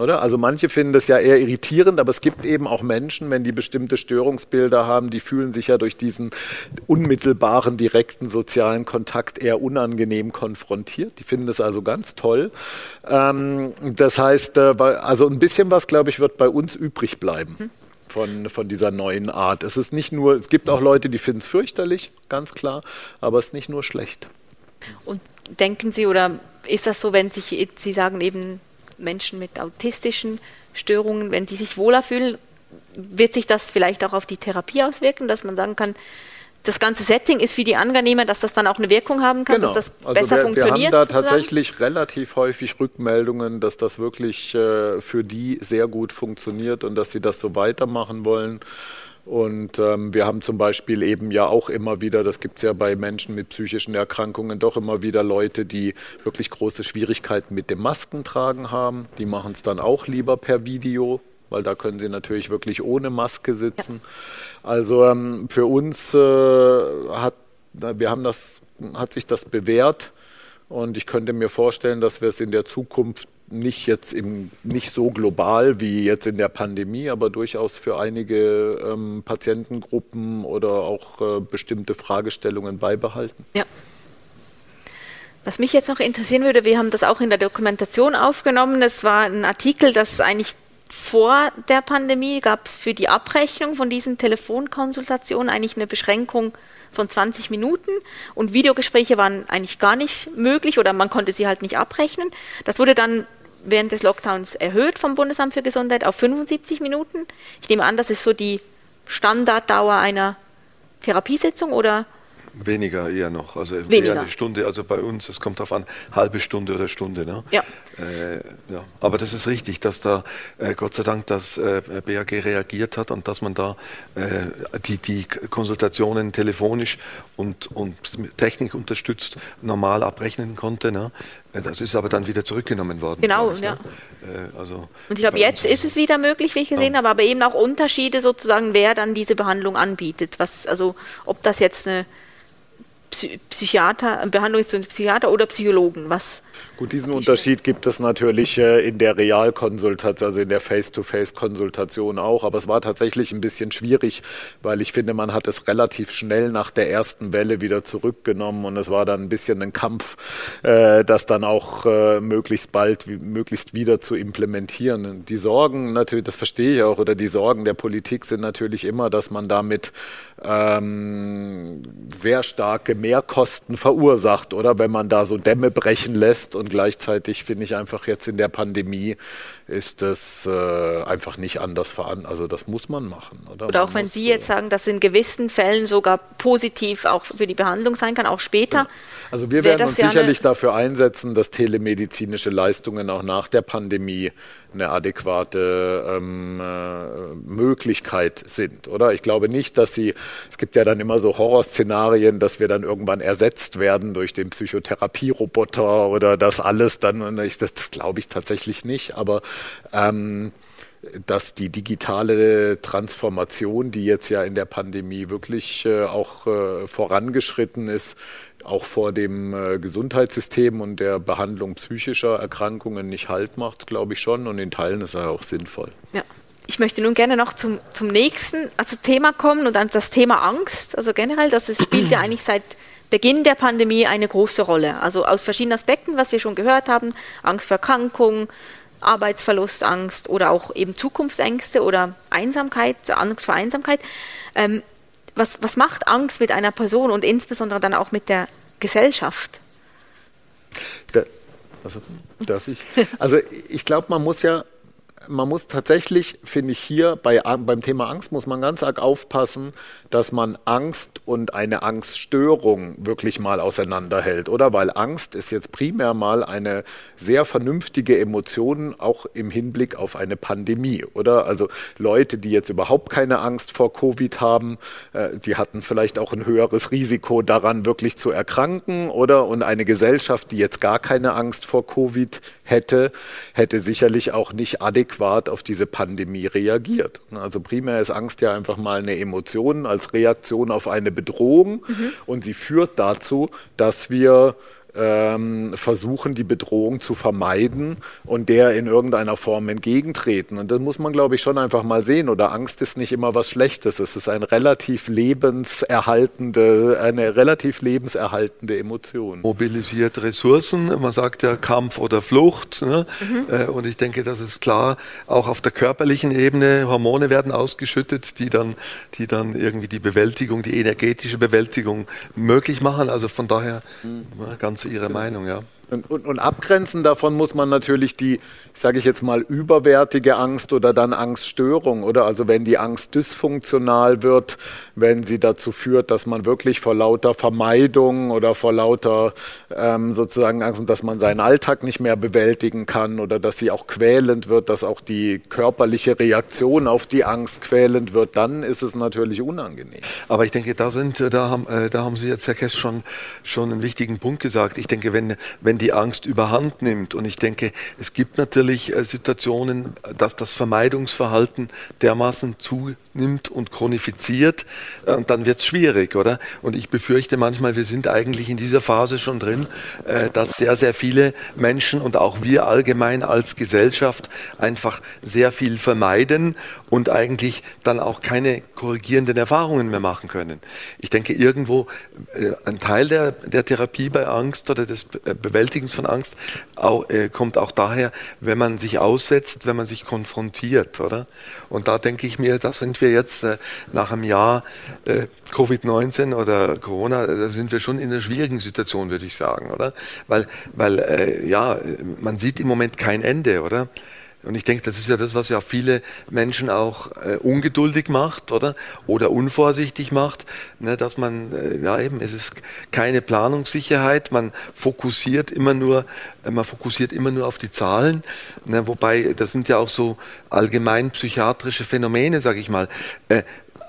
oder? Also manche finden das ja eher irritierend, aber es gibt eben auch Menschen, wenn die bestimmte Störungsbilder haben, die fühlen sich ja durch diesen unmittelbaren, direkten sozialen Kontakt eher unangenehm konfrontiert. Die finden das also ganz toll. Ähm, das heißt, äh, also ein bisschen was, glaube ich, wird bei uns übrig bleiben. Hm von, von dieser neuen Art. Es ist nicht nur, es gibt auch Leute, die finden es fürchterlich, ganz klar, aber es ist nicht nur schlecht. Und denken Sie, oder ist das so, wenn sich, Sie sagen eben Menschen mit autistischen Störungen, wenn die sich wohler fühlen, wird sich das vielleicht auch auf die Therapie auswirken, dass man sagen kann, das ganze Setting ist für die angenehmer, dass das dann auch eine Wirkung haben kann, genau. dass das also besser wir, funktioniert. Wir haben da sozusagen? tatsächlich relativ häufig Rückmeldungen, dass das wirklich äh, für die sehr gut funktioniert und dass sie das so weitermachen wollen. Und ähm, wir haben zum Beispiel eben ja auch immer wieder, das gibt es ja bei Menschen mit psychischen Erkrankungen, doch immer wieder Leute, die wirklich große Schwierigkeiten mit dem Maskentragen haben. Die machen es dann auch lieber per Video, weil da können sie natürlich wirklich ohne Maske sitzen. Ja. Also ähm, für uns äh, hat, wir haben das, hat sich das bewährt und ich könnte mir vorstellen, dass wir es in der Zukunft nicht jetzt im, nicht so global wie jetzt in der Pandemie, aber durchaus für einige ähm, Patientengruppen oder auch äh, bestimmte Fragestellungen beibehalten. Ja. Was mich jetzt noch interessieren würde, wir haben das auch in der Dokumentation aufgenommen. Es war ein Artikel, das eigentlich vor der Pandemie gab es für die Abrechnung von diesen Telefonkonsultationen eigentlich eine Beschränkung von 20 Minuten und Videogespräche waren eigentlich gar nicht möglich oder man konnte sie halt nicht abrechnen. Das wurde dann während des Lockdowns erhöht vom Bundesamt für Gesundheit auf 75 Minuten. Ich nehme an, das ist so die Standarddauer einer Therapiesitzung oder Weniger eher noch, also Weniger. eher eine Stunde, also bei uns, es kommt darauf an, halbe Stunde oder Stunde. Ne? Ja. Äh, ja. Aber das ist richtig, dass da äh, Gott sei Dank das äh, BAG reagiert hat und dass man da äh, die, die Konsultationen telefonisch und, und Technik unterstützt normal abrechnen konnte. Ne? Äh, das ist aber dann wieder zurückgenommen worden. Genau, ich, ja. Ne? Äh, also und ich glaube, jetzt ist es wieder möglich, wie ich gesehen ja. habe, aber eben auch Unterschiede sozusagen, wer dann diese Behandlung anbietet. Was, also ob das jetzt eine Psychiater, Behandlung ist zu einem Psychiater oder Psychologen. Was Gut, diesen Unterschied gibt es natürlich äh, in der Realkonsultation, also in der Face-to-Face-Konsultation auch. Aber es war tatsächlich ein bisschen schwierig, weil ich finde, man hat es relativ schnell nach der ersten Welle wieder zurückgenommen und es war dann ein bisschen ein Kampf, äh, das dann auch äh, möglichst bald, möglichst wieder zu implementieren. Die Sorgen natürlich, das verstehe ich auch, oder die Sorgen der Politik sind natürlich immer, dass man damit ähm, sehr starke Mehrkosten verursacht, oder wenn man da so Dämme brechen lässt und gleichzeitig finde ich einfach jetzt in der Pandemie ist das äh, einfach nicht anders verankert. Also das muss man machen. Oder, oder auch wenn muss, Sie jetzt sagen, dass in gewissen Fällen sogar positiv auch für die Behandlung sein kann, auch später. Also wir werden uns ja sicherlich dafür einsetzen, dass telemedizinische Leistungen auch nach der Pandemie eine adäquate ähm, äh, Möglichkeit sind, oder? Ich glaube nicht, dass sie, es gibt ja dann immer so Horrorszenarien, dass wir dann irgendwann ersetzt werden durch den Psychotherapieroboter oder das alles dann, das, das glaube ich tatsächlich nicht, aber ähm, dass die digitale Transformation, die jetzt ja in der Pandemie wirklich äh, auch äh, vorangeschritten ist, auch vor dem äh, Gesundheitssystem und der Behandlung psychischer Erkrankungen nicht Halt macht, glaube ich schon. Und in Teilen ist er auch sinnvoll. Ja. Ich möchte nun gerne noch zum, zum nächsten also Thema kommen und dann das Thema Angst. Also generell, das spielt ja eigentlich seit Beginn der Pandemie eine große Rolle. Also aus verschiedenen Aspekten, was wir schon gehört haben, Angst vor Erkrankung, Arbeitsverlust, Angst oder auch eben Zukunftsängste oder Einsamkeit, Angst vor Einsamkeit. Ähm, was, was macht Angst mit einer Person und insbesondere dann auch mit der Gesellschaft? Da, also, darf ich? Also ich glaube, man muss ja man muss tatsächlich, finde ich hier bei, beim Thema Angst, muss man ganz arg aufpassen, dass man Angst und eine Angststörung wirklich mal auseinanderhält, oder? Weil Angst ist jetzt primär mal eine sehr vernünftige Emotion, auch im Hinblick auf eine Pandemie, oder? Also Leute, die jetzt überhaupt keine Angst vor Covid haben, äh, die hatten vielleicht auch ein höheres Risiko daran, wirklich zu erkranken, oder? Und eine Gesellschaft, die jetzt gar keine Angst vor Covid hätte, hätte sicherlich auch nicht adäquat auf diese Pandemie reagiert. Also primär ist Angst ja einfach mal eine Emotion als Reaktion auf eine Bedrohung mhm. und sie führt dazu, dass wir ähm, versuchen, die Bedrohung zu vermeiden und der in irgendeiner Form entgegentreten. Und das muss man, glaube ich, schon einfach mal sehen. Oder Angst ist nicht immer was Schlechtes. Es ist ein relativ lebenserhaltende, eine relativ lebenserhaltende Emotion. Mobilisiert Ressourcen. Man sagt ja Kampf oder Flucht. Ne? Mhm. Äh, und ich denke, das ist klar. Auch auf der körperlichen Ebene Hormone werden ausgeschüttet, die dann, die dann irgendwie die Bewältigung, die energetische Bewältigung möglich machen. Also von daher mhm. ganz ganz Ihre Meinung, ja. Und, und, und abgrenzen davon muss man natürlich die, sage ich jetzt mal, überwertige Angst oder dann Angststörung, oder? Also wenn die Angst dysfunktional wird, wenn sie dazu führt, dass man wirklich vor lauter Vermeidung oder vor lauter ähm, sozusagen Angst, dass man seinen Alltag nicht mehr bewältigen kann oder dass sie auch quälend wird, dass auch die körperliche Reaktion auf die Angst quälend wird, dann ist es natürlich unangenehm. Aber ich denke, da sind, da haben, äh, da haben Sie jetzt, Herr Kess, schon, schon einen wichtigen Punkt gesagt. Ich denke, wenn, wenn die Angst überhand nimmt. Und ich denke, es gibt natürlich äh, Situationen, dass das Vermeidungsverhalten dermaßen zunimmt und chronifiziert, äh, und dann wird es schwierig, oder? Und ich befürchte manchmal, wir sind eigentlich in dieser Phase schon drin, äh, dass sehr, sehr viele Menschen und auch wir allgemein als Gesellschaft einfach sehr viel vermeiden und eigentlich dann auch keine korrigierenden Erfahrungen mehr machen können. Ich denke, irgendwo ein Teil der, der Therapie bei Angst oder des Bewältigens Bewältigens von Angst auch, äh, kommt auch daher, wenn man sich aussetzt, wenn man sich konfrontiert, oder? Und da denke ich mir, da sind wir jetzt äh, nach einem Jahr äh, Covid-19 oder Corona, äh, da sind wir schon in einer schwierigen Situation, würde ich sagen, oder? Weil, weil äh, ja, man sieht im Moment kein Ende, oder? Und ich denke, das ist ja das, was ja viele Menschen auch äh, ungeduldig macht, oder? Oder unvorsichtig macht, ne, dass man, äh, ja eben, es ist keine Planungssicherheit, man fokussiert immer nur, äh, man fokussiert immer nur auf die Zahlen, ne, wobei, das sind ja auch so allgemein psychiatrische Phänomene, sage ich mal.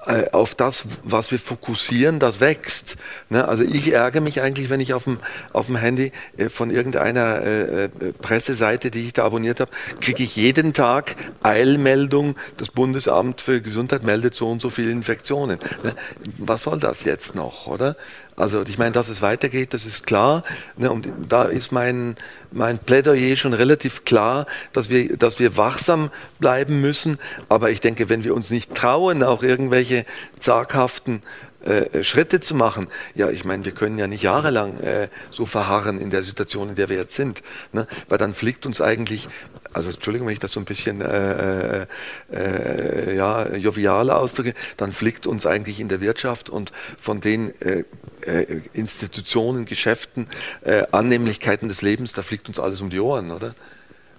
Äh, äh, auf das, was wir fokussieren, das wächst. Ne? Also ich ärgere mich eigentlich, wenn ich auf dem, auf dem Handy äh, von irgendeiner äh, Presseseite, die ich da abonniert habe, kriege ich jeden Tag Eilmeldung, das Bundesamt für Gesundheit meldet so und so viele Infektionen. Ne? Was soll das jetzt noch, oder? Also ich meine, dass es weitergeht, das ist klar. Ne, und da ist mein, mein Plädoyer schon relativ klar, dass wir, dass wir wachsam bleiben müssen. Aber ich denke, wenn wir uns nicht trauen, auch irgendwelche zaghaften äh, Schritte zu machen. Ja, ich meine, wir können ja nicht jahrelang äh, so verharren in der Situation, in der wir jetzt sind, ne? weil dann fliegt uns eigentlich, also Entschuldigung, wenn ich das so ein bisschen äh, äh, äh ja, jovialer ausdrücke, dann fliegt uns eigentlich in der Wirtschaft und von den äh, Institutionen, Geschäften, Annehmlichkeiten des Lebens, da fliegt uns alles um die Ohren, oder?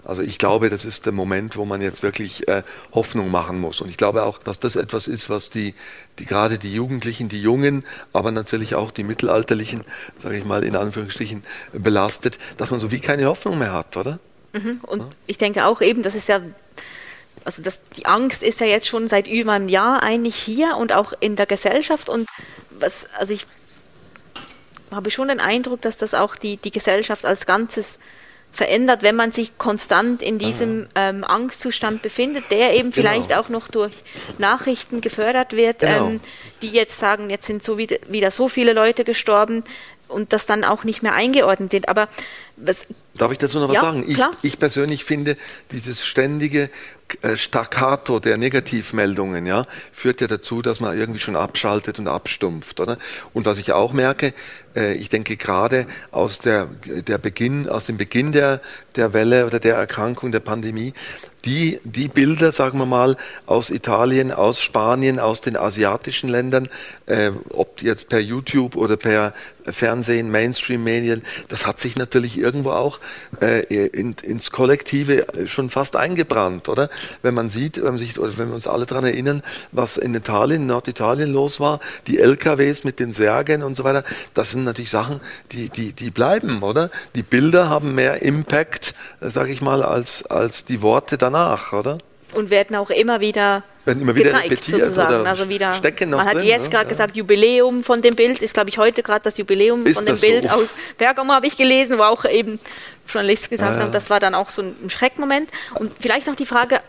Also ich glaube, das ist der Moment, wo man jetzt wirklich äh, Hoffnung machen muss. Und ich glaube auch, dass das etwas ist, was die, die gerade die Jugendlichen, die Jungen, aber natürlich auch die Mittelalterlichen, sage ich mal in Anführungsstrichen, belastet, dass man so wie keine Hoffnung mehr hat, oder? Mhm. Und ja? ich denke auch eben, das ist ja also das, die Angst ist ja jetzt schon seit über einem Jahr eigentlich hier und auch in der Gesellschaft. Und was, also ich habe schon den Eindruck, dass das auch die, die Gesellschaft als Ganzes verändert, wenn man sich konstant in diesem ähm, Angstzustand befindet, der eben genau. vielleicht auch noch durch Nachrichten gefördert wird, genau. ähm, die jetzt sagen, jetzt sind so wieder, wieder so viele Leute gestorben und das dann auch nicht mehr eingeordnet wird. Aber was, Darf ich dazu noch was ja, sagen? Ich, ich, persönlich finde, dieses ständige äh, Staccato der Negativmeldungen ja, führt ja dazu, dass man irgendwie schon abschaltet und abstumpft. Oder? Und was ich auch merke, ich denke gerade aus, der, der Beginn, aus dem Beginn der, der Welle oder der Erkrankung, der Pandemie, die, die Bilder, sagen wir mal, aus Italien, aus Spanien, aus den asiatischen Ländern, äh, ob jetzt per YouTube oder per Fernsehen, Mainstream-Medien, das hat sich natürlich irgendwo auch äh, in, ins Kollektive schon fast eingebrannt, oder? Wenn man sieht, wenn, man sich, wenn wir uns alle daran erinnern, was in Italien, Norditalien los war, die LKWs mit den Särgen und so weiter, das sind natürlich Sachen, die, die, die bleiben, oder? Die Bilder haben mehr Impact, äh, sage ich mal, als, als die Worte danach, oder? Und werden auch immer wieder werden immer wieder gezeigt, sozusagen. also wieder, stecken noch man hat drin, jetzt gerade ja. gesagt, Jubiläum von dem Bild ist, glaube ich, heute gerade das Jubiläum ist von dem Bild so? aus Bergamo, habe ich gelesen, wo auch eben Journalisten gesagt ja, haben, das war dann auch so ein Schreckmoment. Und vielleicht noch die Frage,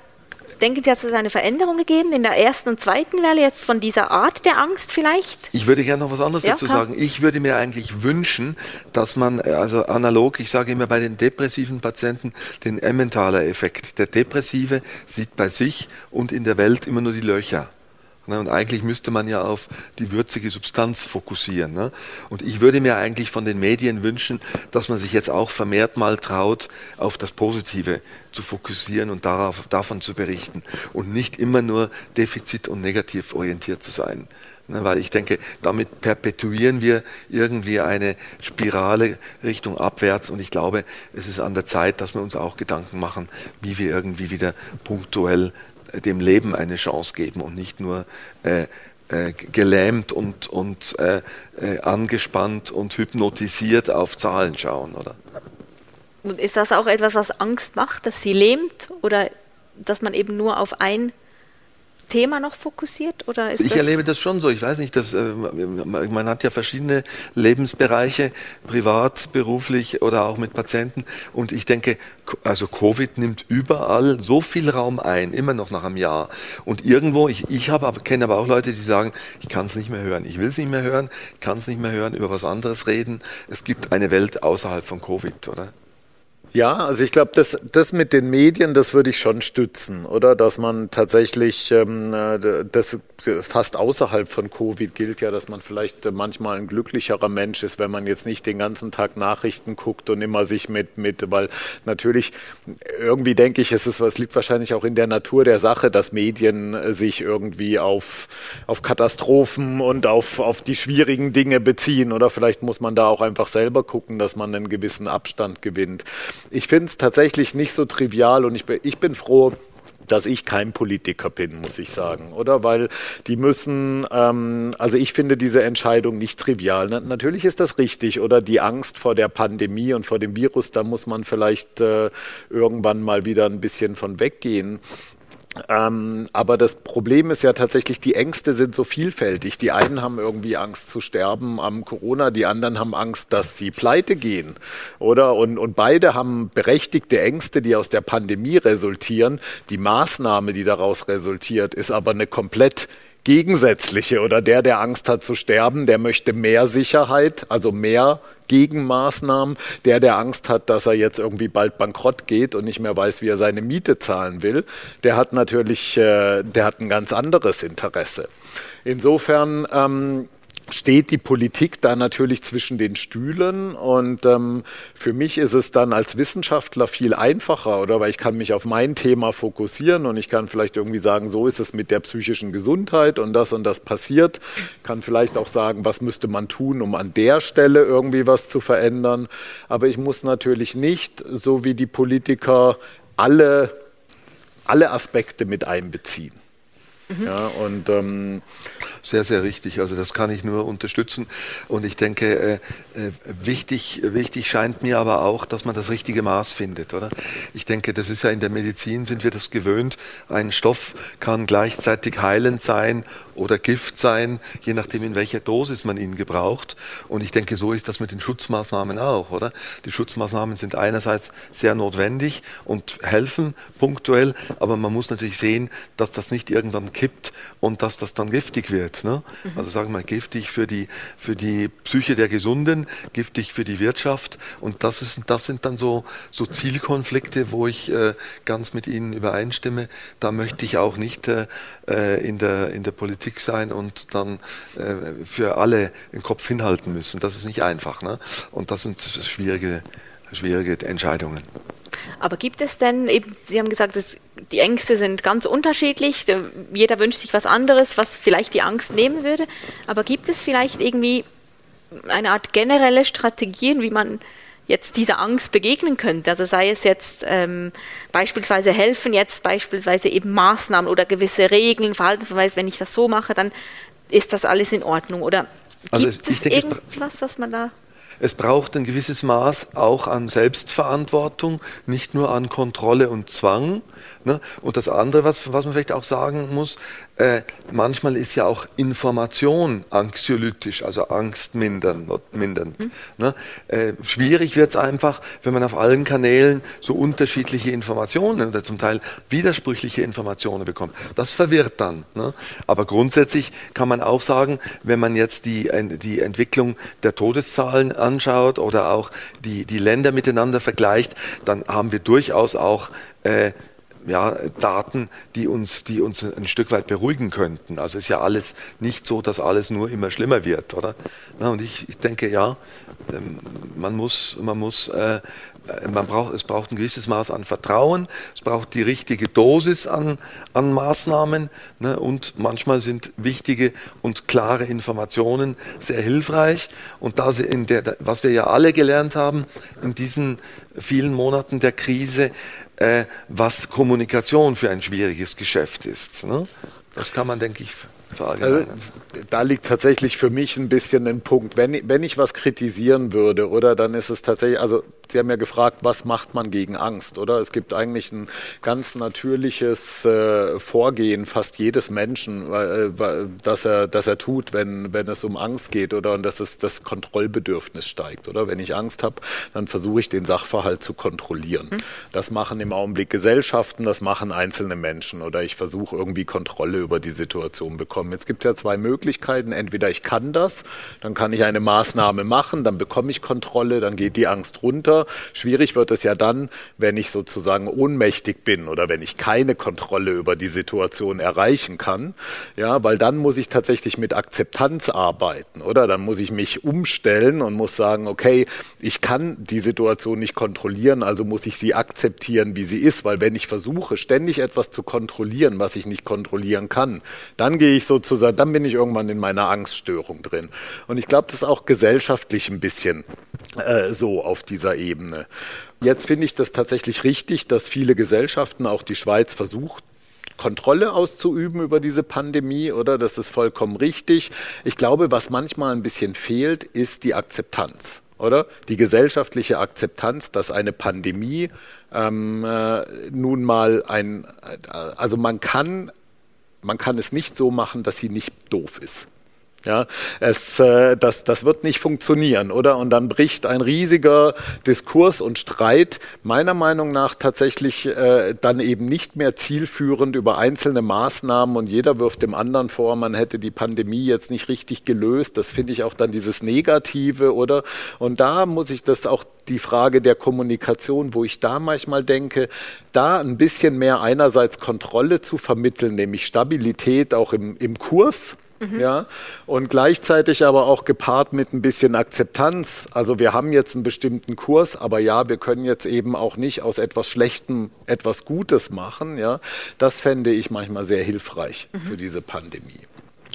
denken Sie, hat es eine Veränderung gegeben in der ersten und zweiten Welle jetzt von dieser Art der Angst vielleicht? Ich würde gerne noch was anderes ja, dazu klar. sagen. Ich würde mir eigentlich wünschen, dass man, also analog, ich sage immer bei den depressiven Patienten, den Emmentaler Effekt. Der Depressive sieht bei sich und in der Welt immer nur die Löcher. Ne? Und eigentlich müsste man ja auf die würzige Substanz fokussieren. Ne? Und ich würde mir eigentlich von den Medien wünschen, dass man sich jetzt auch vermehrt mal traut, auf das Positive zu fokussieren und darauf, davon zu berichten und nicht immer nur defizit- und negativ orientiert zu sein. Ne? Weil ich denke, damit perpetuieren wir irgendwie eine Spirale Richtung abwärts und ich glaube, es ist an der Zeit, dass wir uns auch Gedanken machen, wie wir irgendwie wieder punktuell dem Leben eine Chance geben und nicht nur äh, äh, gelähmt und, und äh, äh, angespannt und hypnotisiert auf Zahlen schauen, oder? Und ist das auch etwas, was Angst macht, dass sie lähmt oder dass man eben nur auf ein Thema noch fokussiert? Oder ist ich erlebe das schon so. Ich weiß nicht, dass, äh, man hat ja verschiedene Lebensbereiche, privat, beruflich oder auch mit Patienten. Und ich denke, also Covid nimmt überall so viel Raum ein, immer noch nach einem Jahr. Und irgendwo, ich, ich habe kenne aber auch Leute, die sagen, ich kann es nicht mehr hören. Ich will es nicht mehr hören, kann es nicht mehr hören, über was anderes reden. Es gibt eine Welt außerhalb von Covid, oder? Ja, also ich glaube, das, das mit den Medien, das würde ich schon stützen, oder? Dass man tatsächlich, ähm, äh, das fast außerhalb von Covid gilt ja, dass man vielleicht manchmal ein glücklicherer Mensch ist, wenn man jetzt nicht den ganzen Tag Nachrichten guckt und immer sich mit, mit, weil natürlich irgendwie denke ich, es ist, es liegt wahrscheinlich auch in der Natur der Sache, dass Medien äh, sich irgendwie auf, auf Katastrophen und auf, auf die schwierigen Dinge beziehen, oder vielleicht muss man da auch einfach selber gucken, dass man einen gewissen Abstand gewinnt ich finde es tatsächlich nicht so trivial und ich bin, ich bin froh, dass ich kein Politiker bin, muss ich sagen, oder? Weil die müssen, ähm, also ich finde diese Entscheidung nicht trivial. Na, natürlich ist das richtig, oder? Die Angst vor der Pandemie und vor dem Virus, da muss man vielleicht äh, irgendwann mal wieder ein bisschen von weggehen. Ähm, aber das Problem ist ja tatsächlich, die Ängste sind so vielfältig. Die einen haben irgendwie Angst zu sterben am Corona, die anderen haben Angst, dass sie pleite gehen, oder? Und, und beide haben berechtigte Ängste, die aus der Pandemie resultieren. Die Maßnahme, die daraus resultiert, ist aber eine komplett gegensätzliche oder der, der Angst hat zu sterben, der möchte mehr Sicherheit, also mehr Gegenmaßnahmen. Der, der Angst hat, dass er jetzt irgendwie bald bankrott geht und nicht mehr weiß, wie er seine Miete zahlen will, der hat natürlich, äh, der hat ein ganz anderes Interesse. Insofern ähm, steht die Politik da natürlich zwischen den Stühlen und ähm, für mich ist es dann als Wissenschaftler viel einfacher, oder? Weil ich kann mich auf mein Thema fokussieren und ich kann vielleicht irgendwie sagen, so ist es mit der psychischen Gesundheit und das und das passiert, kann vielleicht auch sagen, was müsste man tun, um an der Stelle irgendwie was zu verändern, aber ich muss natürlich nicht, so wie die Politiker, alle, alle Aspekte mit einbeziehen. Mhm. Ja, und ähm, sehr, sehr richtig. Also das kann ich nur unterstützen. Und ich denke, äh, äh, wichtig, wichtig scheint mir aber auch, dass man das richtige Maß findet, oder? Ich denke, das ist ja in der Medizin sind wir das gewöhnt. Ein Stoff kann gleichzeitig heilend sein oder Gift sein, je nachdem, in welcher Dosis man ihn gebraucht. Und ich denke, so ist das mit den Schutzmaßnahmen auch, oder? Die Schutzmaßnahmen sind einerseits sehr notwendig und helfen punktuell, aber man muss natürlich sehen, dass das nicht irgendwann kippt und dass das dann giftig wird. Ne? Mhm. Also sagen wir mal, giftig für die, für die Psyche der Gesunden, giftig für die Wirtschaft. Und das, ist, das sind dann so, so Zielkonflikte, wo ich äh, ganz mit Ihnen übereinstimme. Da möchte ich auch nicht äh, äh in, der, in der Politik sein und dann äh, für alle den Kopf hinhalten müssen. Das ist nicht einfach. Ne? Und das sind schwierige, schwierige Entscheidungen. Aber gibt es denn eben, Sie haben gesagt, dass die Ängste sind ganz unterschiedlich, jeder wünscht sich was anderes, was vielleicht die Angst nehmen würde, aber gibt es vielleicht irgendwie eine Art generelle Strategien, wie man jetzt dieser Angst begegnen könnte. Also sei es jetzt ähm, beispielsweise helfen, jetzt beispielsweise eben Maßnahmen oder gewisse Regeln, Verhaltensweise, wenn ich das so mache, dann ist das alles in Ordnung. Oder also gibt es denke, irgendwas, was man da es braucht ein gewisses Maß auch an Selbstverantwortung, nicht nur an Kontrolle und Zwang. Ne? Und das andere, was, was man vielleicht auch sagen muss, äh, manchmal ist ja auch Information anxiolytisch, also angstmindernd. mindernd, mhm. ne? äh, schwierig wird es einfach, wenn man auf allen Kanälen so unterschiedliche Informationen oder zum Teil widersprüchliche Informationen bekommt. Das verwirrt dann. Ne? Aber grundsätzlich kann man auch sagen, wenn man jetzt die, die Entwicklung der Todeszahlen anschaut oder auch die, die Länder miteinander vergleicht, dann haben wir durchaus auch äh, ja, Daten, die uns, die uns ein Stück weit beruhigen könnten. Also ist ja alles nicht so, dass alles nur immer schlimmer wird, oder? Na, und ich, ich denke, ja, man muss, man muss, äh, man braucht, es braucht ein gewisses Maß an Vertrauen, es braucht die richtige Dosis an, an Maßnahmen ne, und manchmal sind wichtige und klare Informationen sehr hilfreich. Und da in der, was wir ja alle gelernt haben in diesen vielen Monaten der Krise, äh, was Kommunikation für ein schwieriges Geschäft ist. Ne? Das kann man, denke ich, also, da liegt tatsächlich für mich ein bisschen ein Punkt. Wenn, wenn ich was kritisieren würde, oder dann ist es tatsächlich, also Sie haben ja gefragt, was macht man gegen Angst, oder? Es gibt eigentlich ein ganz natürliches äh, Vorgehen fast jedes Menschen, äh, dass er, dass er tut, wenn, wenn es um Angst geht, oder? Und dass es das Kontrollbedürfnis steigt, oder? Wenn ich Angst habe, dann versuche ich den Sachverhalt zu kontrollieren. Mhm. Das machen im Augenblick Gesellschaften, das machen einzelne Menschen, oder ich versuche irgendwie Kontrolle über die Situation bekommen. Jetzt gibt es ja zwei Möglichkeiten. Entweder ich kann das, dann kann ich eine Maßnahme machen, dann bekomme ich Kontrolle, dann geht die Angst runter Schwierig wird es ja dann, wenn ich sozusagen ohnmächtig bin oder wenn ich keine Kontrolle über die Situation erreichen kann. Ja, weil dann muss ich tatsächlich mit Akzeptanz arbeiten, oder? Dann muss ich mich umstellen und muss sagen, okay, ich kann die Situation nicht kontrollieren, also muss ich sie akzeptieren, wie sie ist, weil wenn ich versuche, ständig etwas zu kontrollieren, was ich nicht kontrollieren kann, dann gehe ich sozusagen, dann bin ich irgendwann in meiner Angststörung drin. Und ich glaube, das ist auch gesellschaftlich ein bisschen äh, so auf dieser Ebene. Jetzt finde ich das tatsächlich richtig, dass viele Gesellschaften, auch die Schweiz, versucht, Kontrolle auszuüben über diese Pandemie, oder? Das ist vollkommen richtig. Ich glaube, was manchmal ein bisschen fehlt, ist die Akzeptanz, oder? Die gesellschaftliche Akzeptanz, dass eine Pandemie ähm, äh, nun mal ein, also man kann, man kann es nicht so machen, dass sie nicht doof ist. Ja, es, äh, das, das wird nicht funktionieren, oder? Und dann bricht ein riesiger Diskurs und Streit, meiner Meinung nach tatsächlich äh, dann eben nicht mehr zielführend über einzelne Maßnahmen und jeder wirft dem anderen vor, man hätte die Pandemie jetzt nicht richtig gelöst. Das finde ich auch dann dieses Negative, oder? Und da muss ich das auch die Frage der Kommunikation, wo ich da manchmal denke, da ein bisschen mehr einerseits Kontrolle zu vermitteln, nämlich Stabilität auch im, im Kurs, Mhm. Ja, und gleichzeitig aber auch gepaart mit ein bisschen Akzeptanz. Also wir haben jetzt einen bestimmten Kurs, aber ja, wir können jetzt eben auch nicht aus etwas Schlechtem etwas Gutes machen. Ja, das fände ich manchmal sehr hilfreich mhm. für diese Pandemie.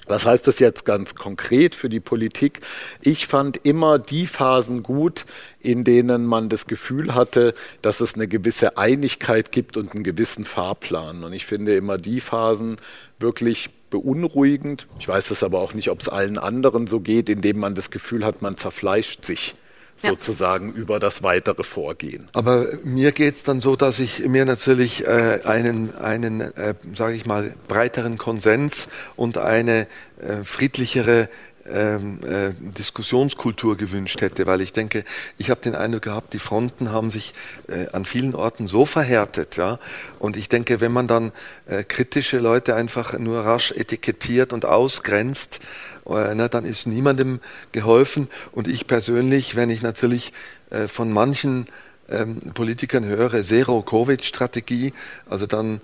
Was heißt das jetzt ganz konkret für die Politik? Ich fand immer die Phasen gut, in denen man das Gefühl hatte, dass es eine gewisse Einigkeit gibt und einen gewissen Fahrplan. Und ich finde immer die Phasen wirklich beunruhigend. Ich weiß das aber auch nicht, ob es allen anderen so geht, indem man das Gefühl hat, man zerfleischt sich ja. sozusagen über das weitere Vorgehen. Aber mir geht es dann so, dass ich mir natürlich äh, einen, einen äh, sage ich mal, breiteren Konsens und eine äh, friedlichere ähm, äh, Diskussionskultur gewünscht hätte, weil ich denke, ich habe den Eindruck gehabt, die Fronten haben sich äh, an vielen Orten so verhärtet, ja. Und ich denke, wenn man dann äh, kritische Leute einfach nur rasch etikettiert und ausgrenzt, äh, na, dann ist niemandem geholfen. Und ich persönlich, wenn ich natürlich äh, von manchen ähm, Politikern höre, Zero-Covid-Strategie, also dann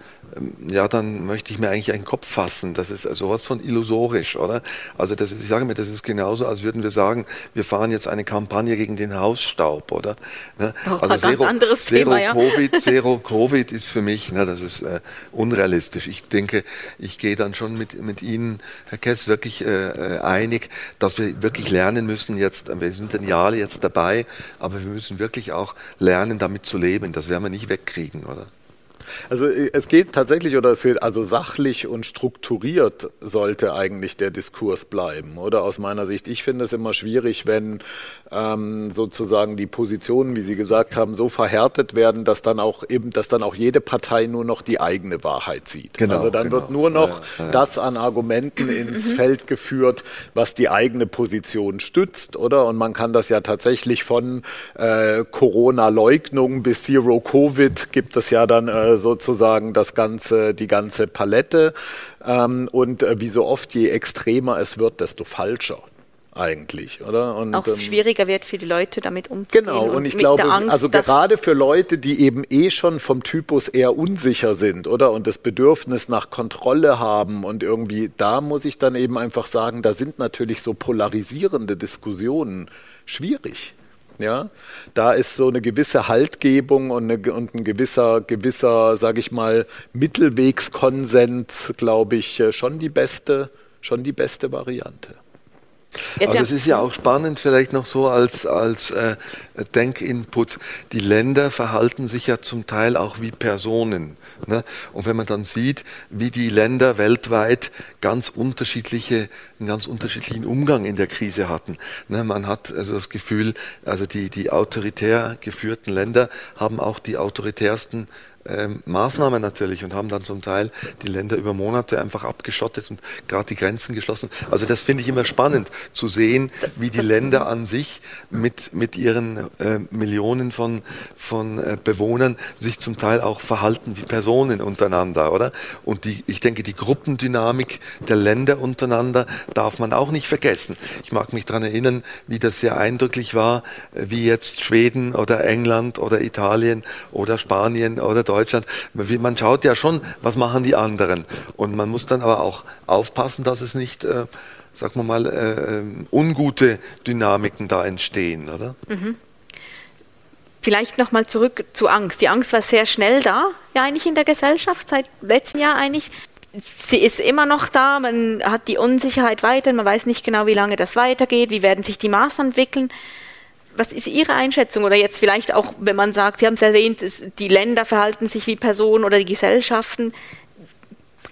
ja, dann möchte ich mir eigentlich einen Kopf fassen. Das ist sowas von illusorisch, oder? Also das ist, ich sage mir, das ist genauso, als würden wir sagen, wir fahren jetzt eine Kampagne gegen den Hausstaub, oder? Ne? Also Zero, anderes Zero Thema, ja. Covid, Zero Covid ist für mich, ne, das ist äh, unrealistisch. Ich denke, ich gehe dann schon mit, mit Ihnen, Herr Kess, wirklich äh, äh einig, dass wir wirklich lernen müssen jetzt, wir sind ein Jahr jetzt dabei, aber wir müssen wirklich auch lernen, damit zu leben. Das werden wir nicht wegkriegen, oder? Also äh, es geht tatsächlich oder es geht also sachlich und strukturiert sollte eigentlich der Diskurs bleiben, oder aus meiner Sicht. Ich finde es immer schwierig, wenn ähm, sozusagen die Positionen, wie Sie gesagt haben, so verhärtet werden, dass dann auch eben, dass dann auch jede Partei nur noch die eigene Wahrheit sieht. Genau, also dann genau. wird nur noch ja, ja. das an Argumenten ins mhm. Feld geführt, was die eigene Position stützt, oder? Und man kann das ja tatsächlich von äh, Corona-Leugnung bis Zero Covid gibt es ja dann äh, sozusagen das ganze, die ganze Palette. Ähm, und äh, wie so oft, je extremer es wird, desto falscher eigentlich, oder? Und, auch ähm, schwieriger wird für die Leute damit umzugehen. Genau, und, und ich glaube, Angst, also gerade für Leute, die eben eh schon vom Typus eher unsicher sind, oder? Und das Bedürfnis nach Kontrolle haben und irgendwie, da muss ich dann eben einfach sagen, da sind natürlich so polarisierende Diskussionen schwierig. Ja, da ist so eine gewisse Haltgebung und, eine, und ein gewisser, gewisser, sage ich mal, Mittelwegskonsens, glaube ich, äh, schon die beste, schon die beste Variante. Jetzt also es ist ja auch spannend, vielleicht noch so als, als äh, Denkinput. Die Länder verhalten sich ja zum Teil auch wie Personen. Ne? Und wenn man dann sieht, wie die Länder weltweit ganz unterschiedliche, einen ganz unterschiedlichen Umgang in der Krise hatten. Ne? Man hat also das Gefühl, also die, die autoritär geführten Länder haben auch die autoritärsten ähm, Maßnahmen natürlich und haben dann zum Teil die Länder über Monate einfach abgeschottet und gerade die Grenzen geschlossen. Also das finde ich immer spannend zu sehen, wie die Länder an sich mit, mit ihren äh, Millionen von, von äh, Bewohnern sich zum Teil auch verhalten wie Personen untereinander, oder? Und die, ich denke, die Gruppendynamik der Länder untereinander darf man auch nicht vergessen. Ich mag mich daran erinnern, wie das sehr eindrücklich war, äh, wie jetzt Schweden oder England oder Italien oder Spanien oder Deutschland Deutschland. Man schaut ja schon, was machen die anderen. Und man muss dann aber auch aufpassen, dass es nicht, äh, sagen wir mal, äh, ungute Dynamiken da entstehen, oder? Mhm. Vielleicht nochmal zurück zu Angst. Die Angst war sehr schnell da, ja eigentlich in der Gesellschaft, seit letztem Jahr eigentlich. Sie ist immer noch da, man hat die Unsicherheit weiter, man weiß nicht genau, wie lange das weitergeht, wie werden sich die Maßnahmen entwickeln was ist Ihre Einschätzung? Oder jetzt vielleicht auch, wenn man sagt, Sie haben es erwähnt, die Länder verhalten sich wie Personen oder die Gesellschaften.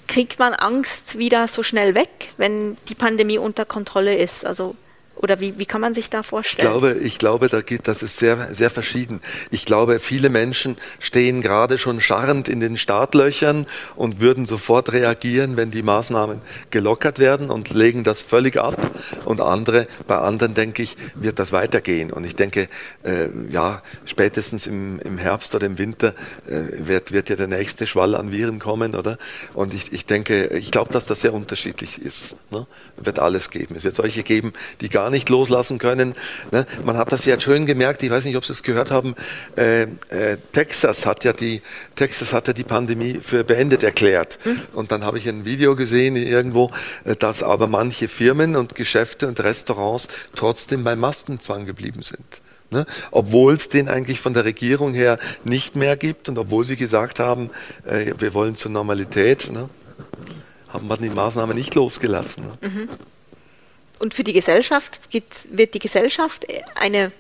Kriegt man Angst wieder so schnell weg, wenn die Pandemie unter Kontrolle ist? Also oder wie, wie kann man sich da vorstellen? Ich glaube, ich glaube, da geht, das ist sehr, sehr verschieden. Ich glaube, viele Menschen stehen gerade schon scharrend in den Startlöchern und würden sofort reagieren, wenn die Maßnahmen gelockert werden und legen das völlig ab. Und andere, bei anderen denke ich, wird das weitergehen. Und ich denke, äh, ja, spätestens im, im Herbst oder im Winter äh, wird, wird ja der nächste Schwall an Viren kommen, oder? Und ich, ich denke, ich glaube, dass das sehr unterschiedlich ist. Ne? Wird alles geben. Es wird solche geben, die gar gar nicht loslassen können. Ne? Man hat das ja schön gemerkt, ich weiß nicht, ob Sie es gehört haben, äh, äh, Texas hat ja die Texas hat ja die Pandemie für beendet erklärt. Hm. Und dann habe ich ein Video gesehen irgendwo, äh, dass aber manche Firmen und Geschäfte und Restaurants trotzdem beim Maskenzwang geblieben sind. Ne? Obwohl es den eigentlich von der Regierung her nicht mehr gibt und obwohl sie gesagt haben, äh, wir wollen zur Normalität, ne? haben wir die Maßnahme nicht losgelassen. Ne? Mhm. Und für die Gesellschaft wird die Gesellschaft eine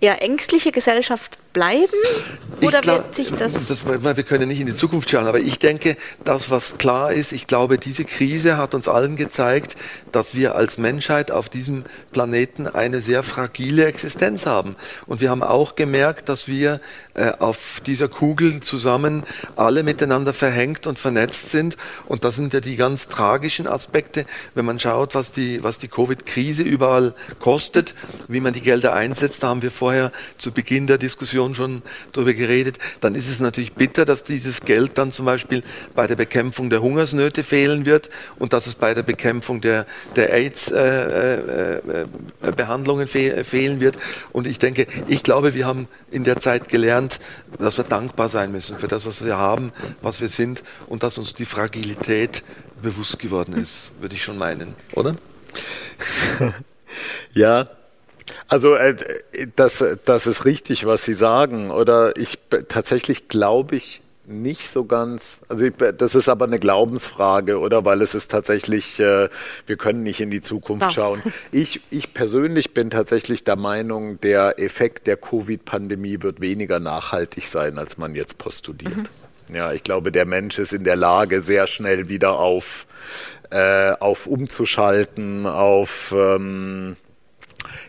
eher ängstliche Gesellschaft bleiben? Oder glaub, wird sich das, das... Wir können nicht in die Zukunft schauen, aber ich denke, das, was klar ist, ich glaube, diese Krise hat uns allen gezeigt, dass wir als Menschheit auf diesem Planeten eine sehr fragile Existenz haben. Und wir haben auch gemerkt, dass wir äh, auf dieser Kugel zusammen alle miteinander verhängt und vernetzt sind. Und das sind ja die ganz tragischen Aspekte, wenn man schaut, was die, was die Covid-Krise überall kostet, wie man die Gelder einsetzt. Da haben wir vorher zu Beginn der Diskussion Diskussion schon darüber geredet, dann ist es natürlich bitter, dass dieses Geld dann zum Beispiel bei der Bekämpfung der Hungersnöte fehlen wird und dass es bei der Bekämpfung der, der AIDS-Behandlungen äh, äh, fe fehlen wird. Und ich denke, ich glaube, wir haben in der Zeit gelernt, dass wir dankbar sein müssen für das, was wir haben, was wir sind und dass uns die Fragilität bewusst geworden ist, würde ich schon meinen, oder? ja, also äh, das, das ist richtig, was Sie sagen. Oder ich tatsächlich glaube ich nicht so ganz. Also ich, das ist aber eine Glaubensfrage, oder? Weil es ist tatsächlich, äh, wir können nicht in die Zukunft ja. schauen. Ich, ich persönlich bin tatsächlich der Meinung, der Effekt der Covid-Pandemie wird weniger nachhaltig sein, als man jetzt postuliert. Mhm. Ja, ich glaube, der Mensch ist in der Lage, sehr schnell wieder auf, äh, auf umzuschalten, auf ähm,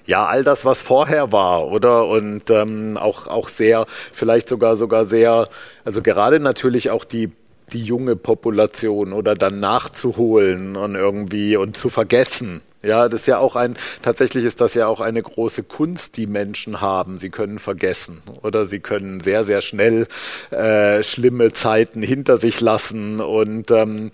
ja, all das, was vorher war, oder? Und ähm, auch, auch sehr, vielleicht sogar sogar sehr, also gerade natürlich auch die die junge Population oder dann nachzuholen und irgendwie und zu vergessen. Ja, das ist ja auch ein, tatsächlich ist das ja auch eine große Kunst, die Menschen haben. Sie können vergessen oder sie können sehr, sehr schnell äh, schlimme Zeiten hinter sich lassen und ähm,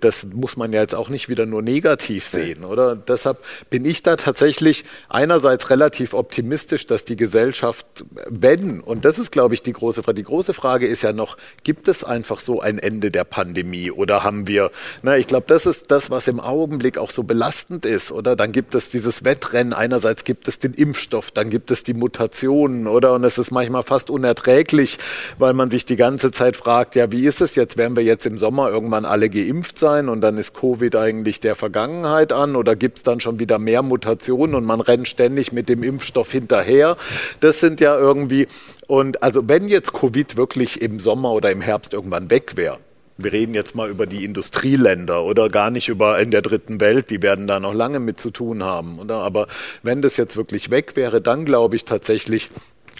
das muss man ja jetzt auch nicht wieder nur negativ sehen, oder? Deshalb bin ich da tatsächlich einerseits relativ optimistisch, dass die Gesellschaft, wenn, und das ist, glaube ich, die große Frage, die große Frage ist ja noch, gibt es einfach so ein Ende der Pandemie oder haben wir, na, ich glaube, das ist das, was im Augenblick auch so belastend ist ist, oder? Dann gibt es dieses Wettrennen. Einerseits gibt es den Impfstoff, dann gibt es die Mutationen, oder? Und es ist manchmal fast unerträglich, weil man sich die ganze Zeit fragt, ja, wie ist es jetzt? Werden wir jetzt im Sommer irgendwann alle geimpft sein und dann ist Covid eigentlich der Vergangenheit an oder gibt es dann schon wieder mehr Mutationen und man rennt ständig mit dem Impfstoff hinterher? Das sind ja irgendwie, und also wenn jetzt Covid wirklich im Sommer oder im Herbst irgendwann weg wäre, wir reden jetzt mal über die Industrieländer oder gar nicht über in der dritten Welt, die werden da noch lange mit zu tun haben. Oder? Aber wenn das jetzt wirklich weg wäre, dann glaube ich tatsächlich,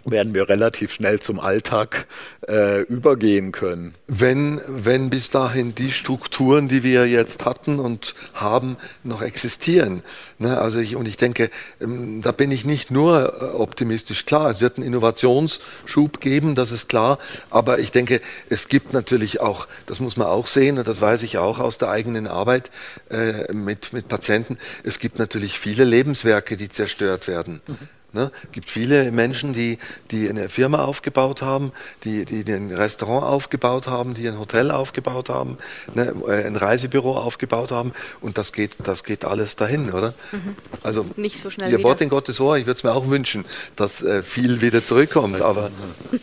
werden wir relativ schnell zum Alltag äh, übergehen können. Wenn, wenn bis dahin die Strukturen, die wir jetzt hatten und haben, noch existieren. Ne? Also ich, und ich denke, ähm, da bin ich nicht nur äh, optimistisch. Klar, es wird einen Innovationsschub geben, das ist klar. Aber ich denke, es gibt natürlich auch, das muss man auch sehen, und das weiß ich auch aus der eigenen Arbeit äh, mit, mit Patienten, es gibt natürlich viele Lebenswerke, die zerstört werden. Mhm. Ne? Es gibt viele Menschen, die, die eine Firma aufgebaut haben, die, die ein Restaurant aufgebaut haben, die ein Hotel aufgebaut haben, ne? Äh, ein Reisebüro aufgebaut haben und das geht, das geht alles dahin, oder? Mhm. Also nicht so schnell. Ihr Wort in Gottes Ohr, ich würde es mir auch wünschen, dass äh, viel wieder zurückkommt. Aber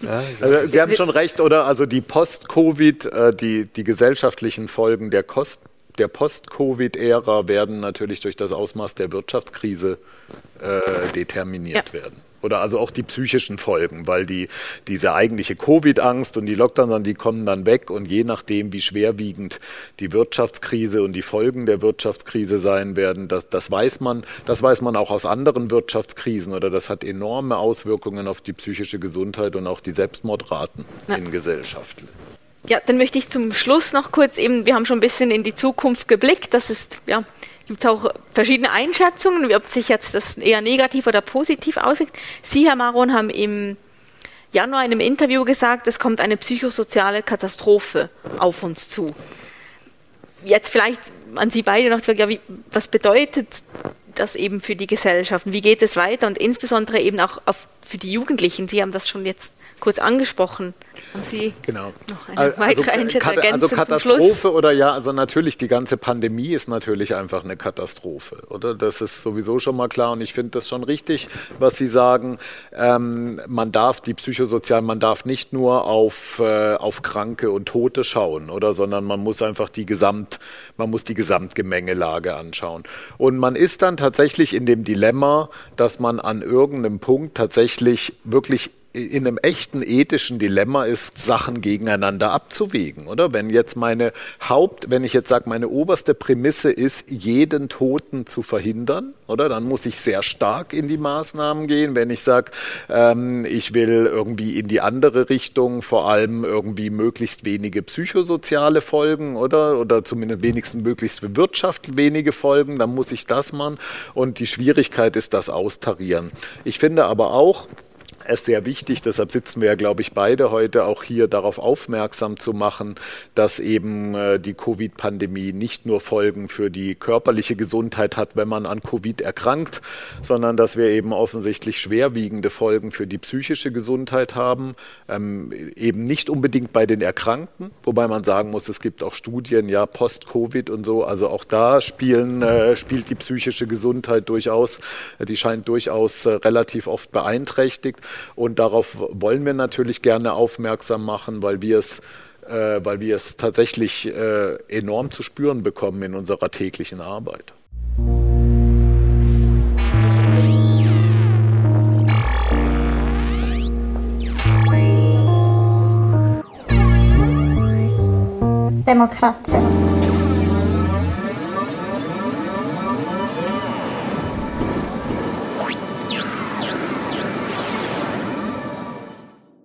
ja, also, Sie haben schon recht, oder? Also die Post-Covid, äh, die, die gesellschaftlichen Folgen der Kost der Post-Covid-Ära werden natürlich durch das Ausmaß der Wirtschaftskrise äh, determiniert ja. werden. Oder also auch die psychischen Folgen, weil die, diese eigentliche Covid-Angst und die Lockdowns, die kommen dann weg und je nachdem, wie schwerwiegend die Wirtschaftskrise und die Folgen der Wirtschaftskrise sein werden, das, das weiß man, das weiß man auch aus anderen Wirtschaftskrisen oder das hat enorme Auswirkungen auf die psychische Gesundheit und auch die Selbstmordraten ja. in Gesellschaften. Ja, dann möchte ich zum Schluss noch kurz eben, wir haben schon ein bisschen in die Zukunft geblickt. Das ist, ja, gibt auch verschiedene Einschätzungen, ob sich jetzt das eher negativ oder positiv aussieht. Sie, Herr Maron, haben im Januar in einem Interview gesagt, es kommt eine psychosoziale Katastrophe auf uns zu. Jetzt vielleicht an Sie beide noch, ja, wie, was bedeutet das eben für die Gesellschaften? Wie geht es weiter? Und insbesondere eben auch auf, für die Jugendlichen. Sie haben das schon jetzt kurz angesprochen. Haben Sie genau. noch eine also, weitere Einschätzung Also Katastrophe oder ja, also natürlich die ganze Pandemie ist natürlich einfach eine Katastrophe, oder? Das ist sowieso schon mal klar und ich finde das schon richtig, was Sie sagen. Ähm, man darf die psychosozialen, man darf nicht nur auf, äh, auf Kranke und Tote schauen, oder? Sondern man muss einfach die Gesamt, man muss die Gesamtgemengelage anschauen. Und man ist dann tatsächlich in dem Dilemma, dass man an irgendeinem Punkt tatsächlich wirklich in einem echten ethischen Dilemma ist, Sachen gegeneinander abzuwägen, oder? Wenn jetzt meine Haupt, wenn ich jetzt sage, meine oberste Prämisse ist, jeden Toten zu verhindern, oder? Dann muss ich sehr stark in die Maßnahmen gehen. Wenn ich sage, ähm, ich will irgendwie in die andere Richtung, vor allem irgendwie möglichst wenige psychosoziale Folgen, oder? Oder zumindest wenigstens möglichst für Wirtschaft wenige Folgen, dann muss ich das machen. Und die Schwierigkeit ist das Austarieren. Ich finde aber auch, es sehr wichtig, deshalb sitzen wir ja, glaube ich, beide heute auch hier darauf aufmerksam zu machen, dass eben äh, die Covid-Pandemie nicht nur Folgen für die körperliche Gesundheit hat, wenn man an Covid erkrankt, sondern dass wir eben offensichtlich schwerwiegende Folgen für die psychische Gesundheit haben, ähm, eben nicht unbedingt bei den Erkrankten, wobei man sagen muss, es gibt auch Studien, ja, Post-Covid und so, also auch da spielen, äh, spielt die psychische Gesundheit durchaus, die scheint durchaus äh, relativ oft beeinträchtigt. Und darauf wollen wir natürlich gerne aufmerksam machen, weil wir es äh, weil wir es tatsächlich äh, enorm zu spüren bekommen in unserer täglichen Arbeit. Kratzer.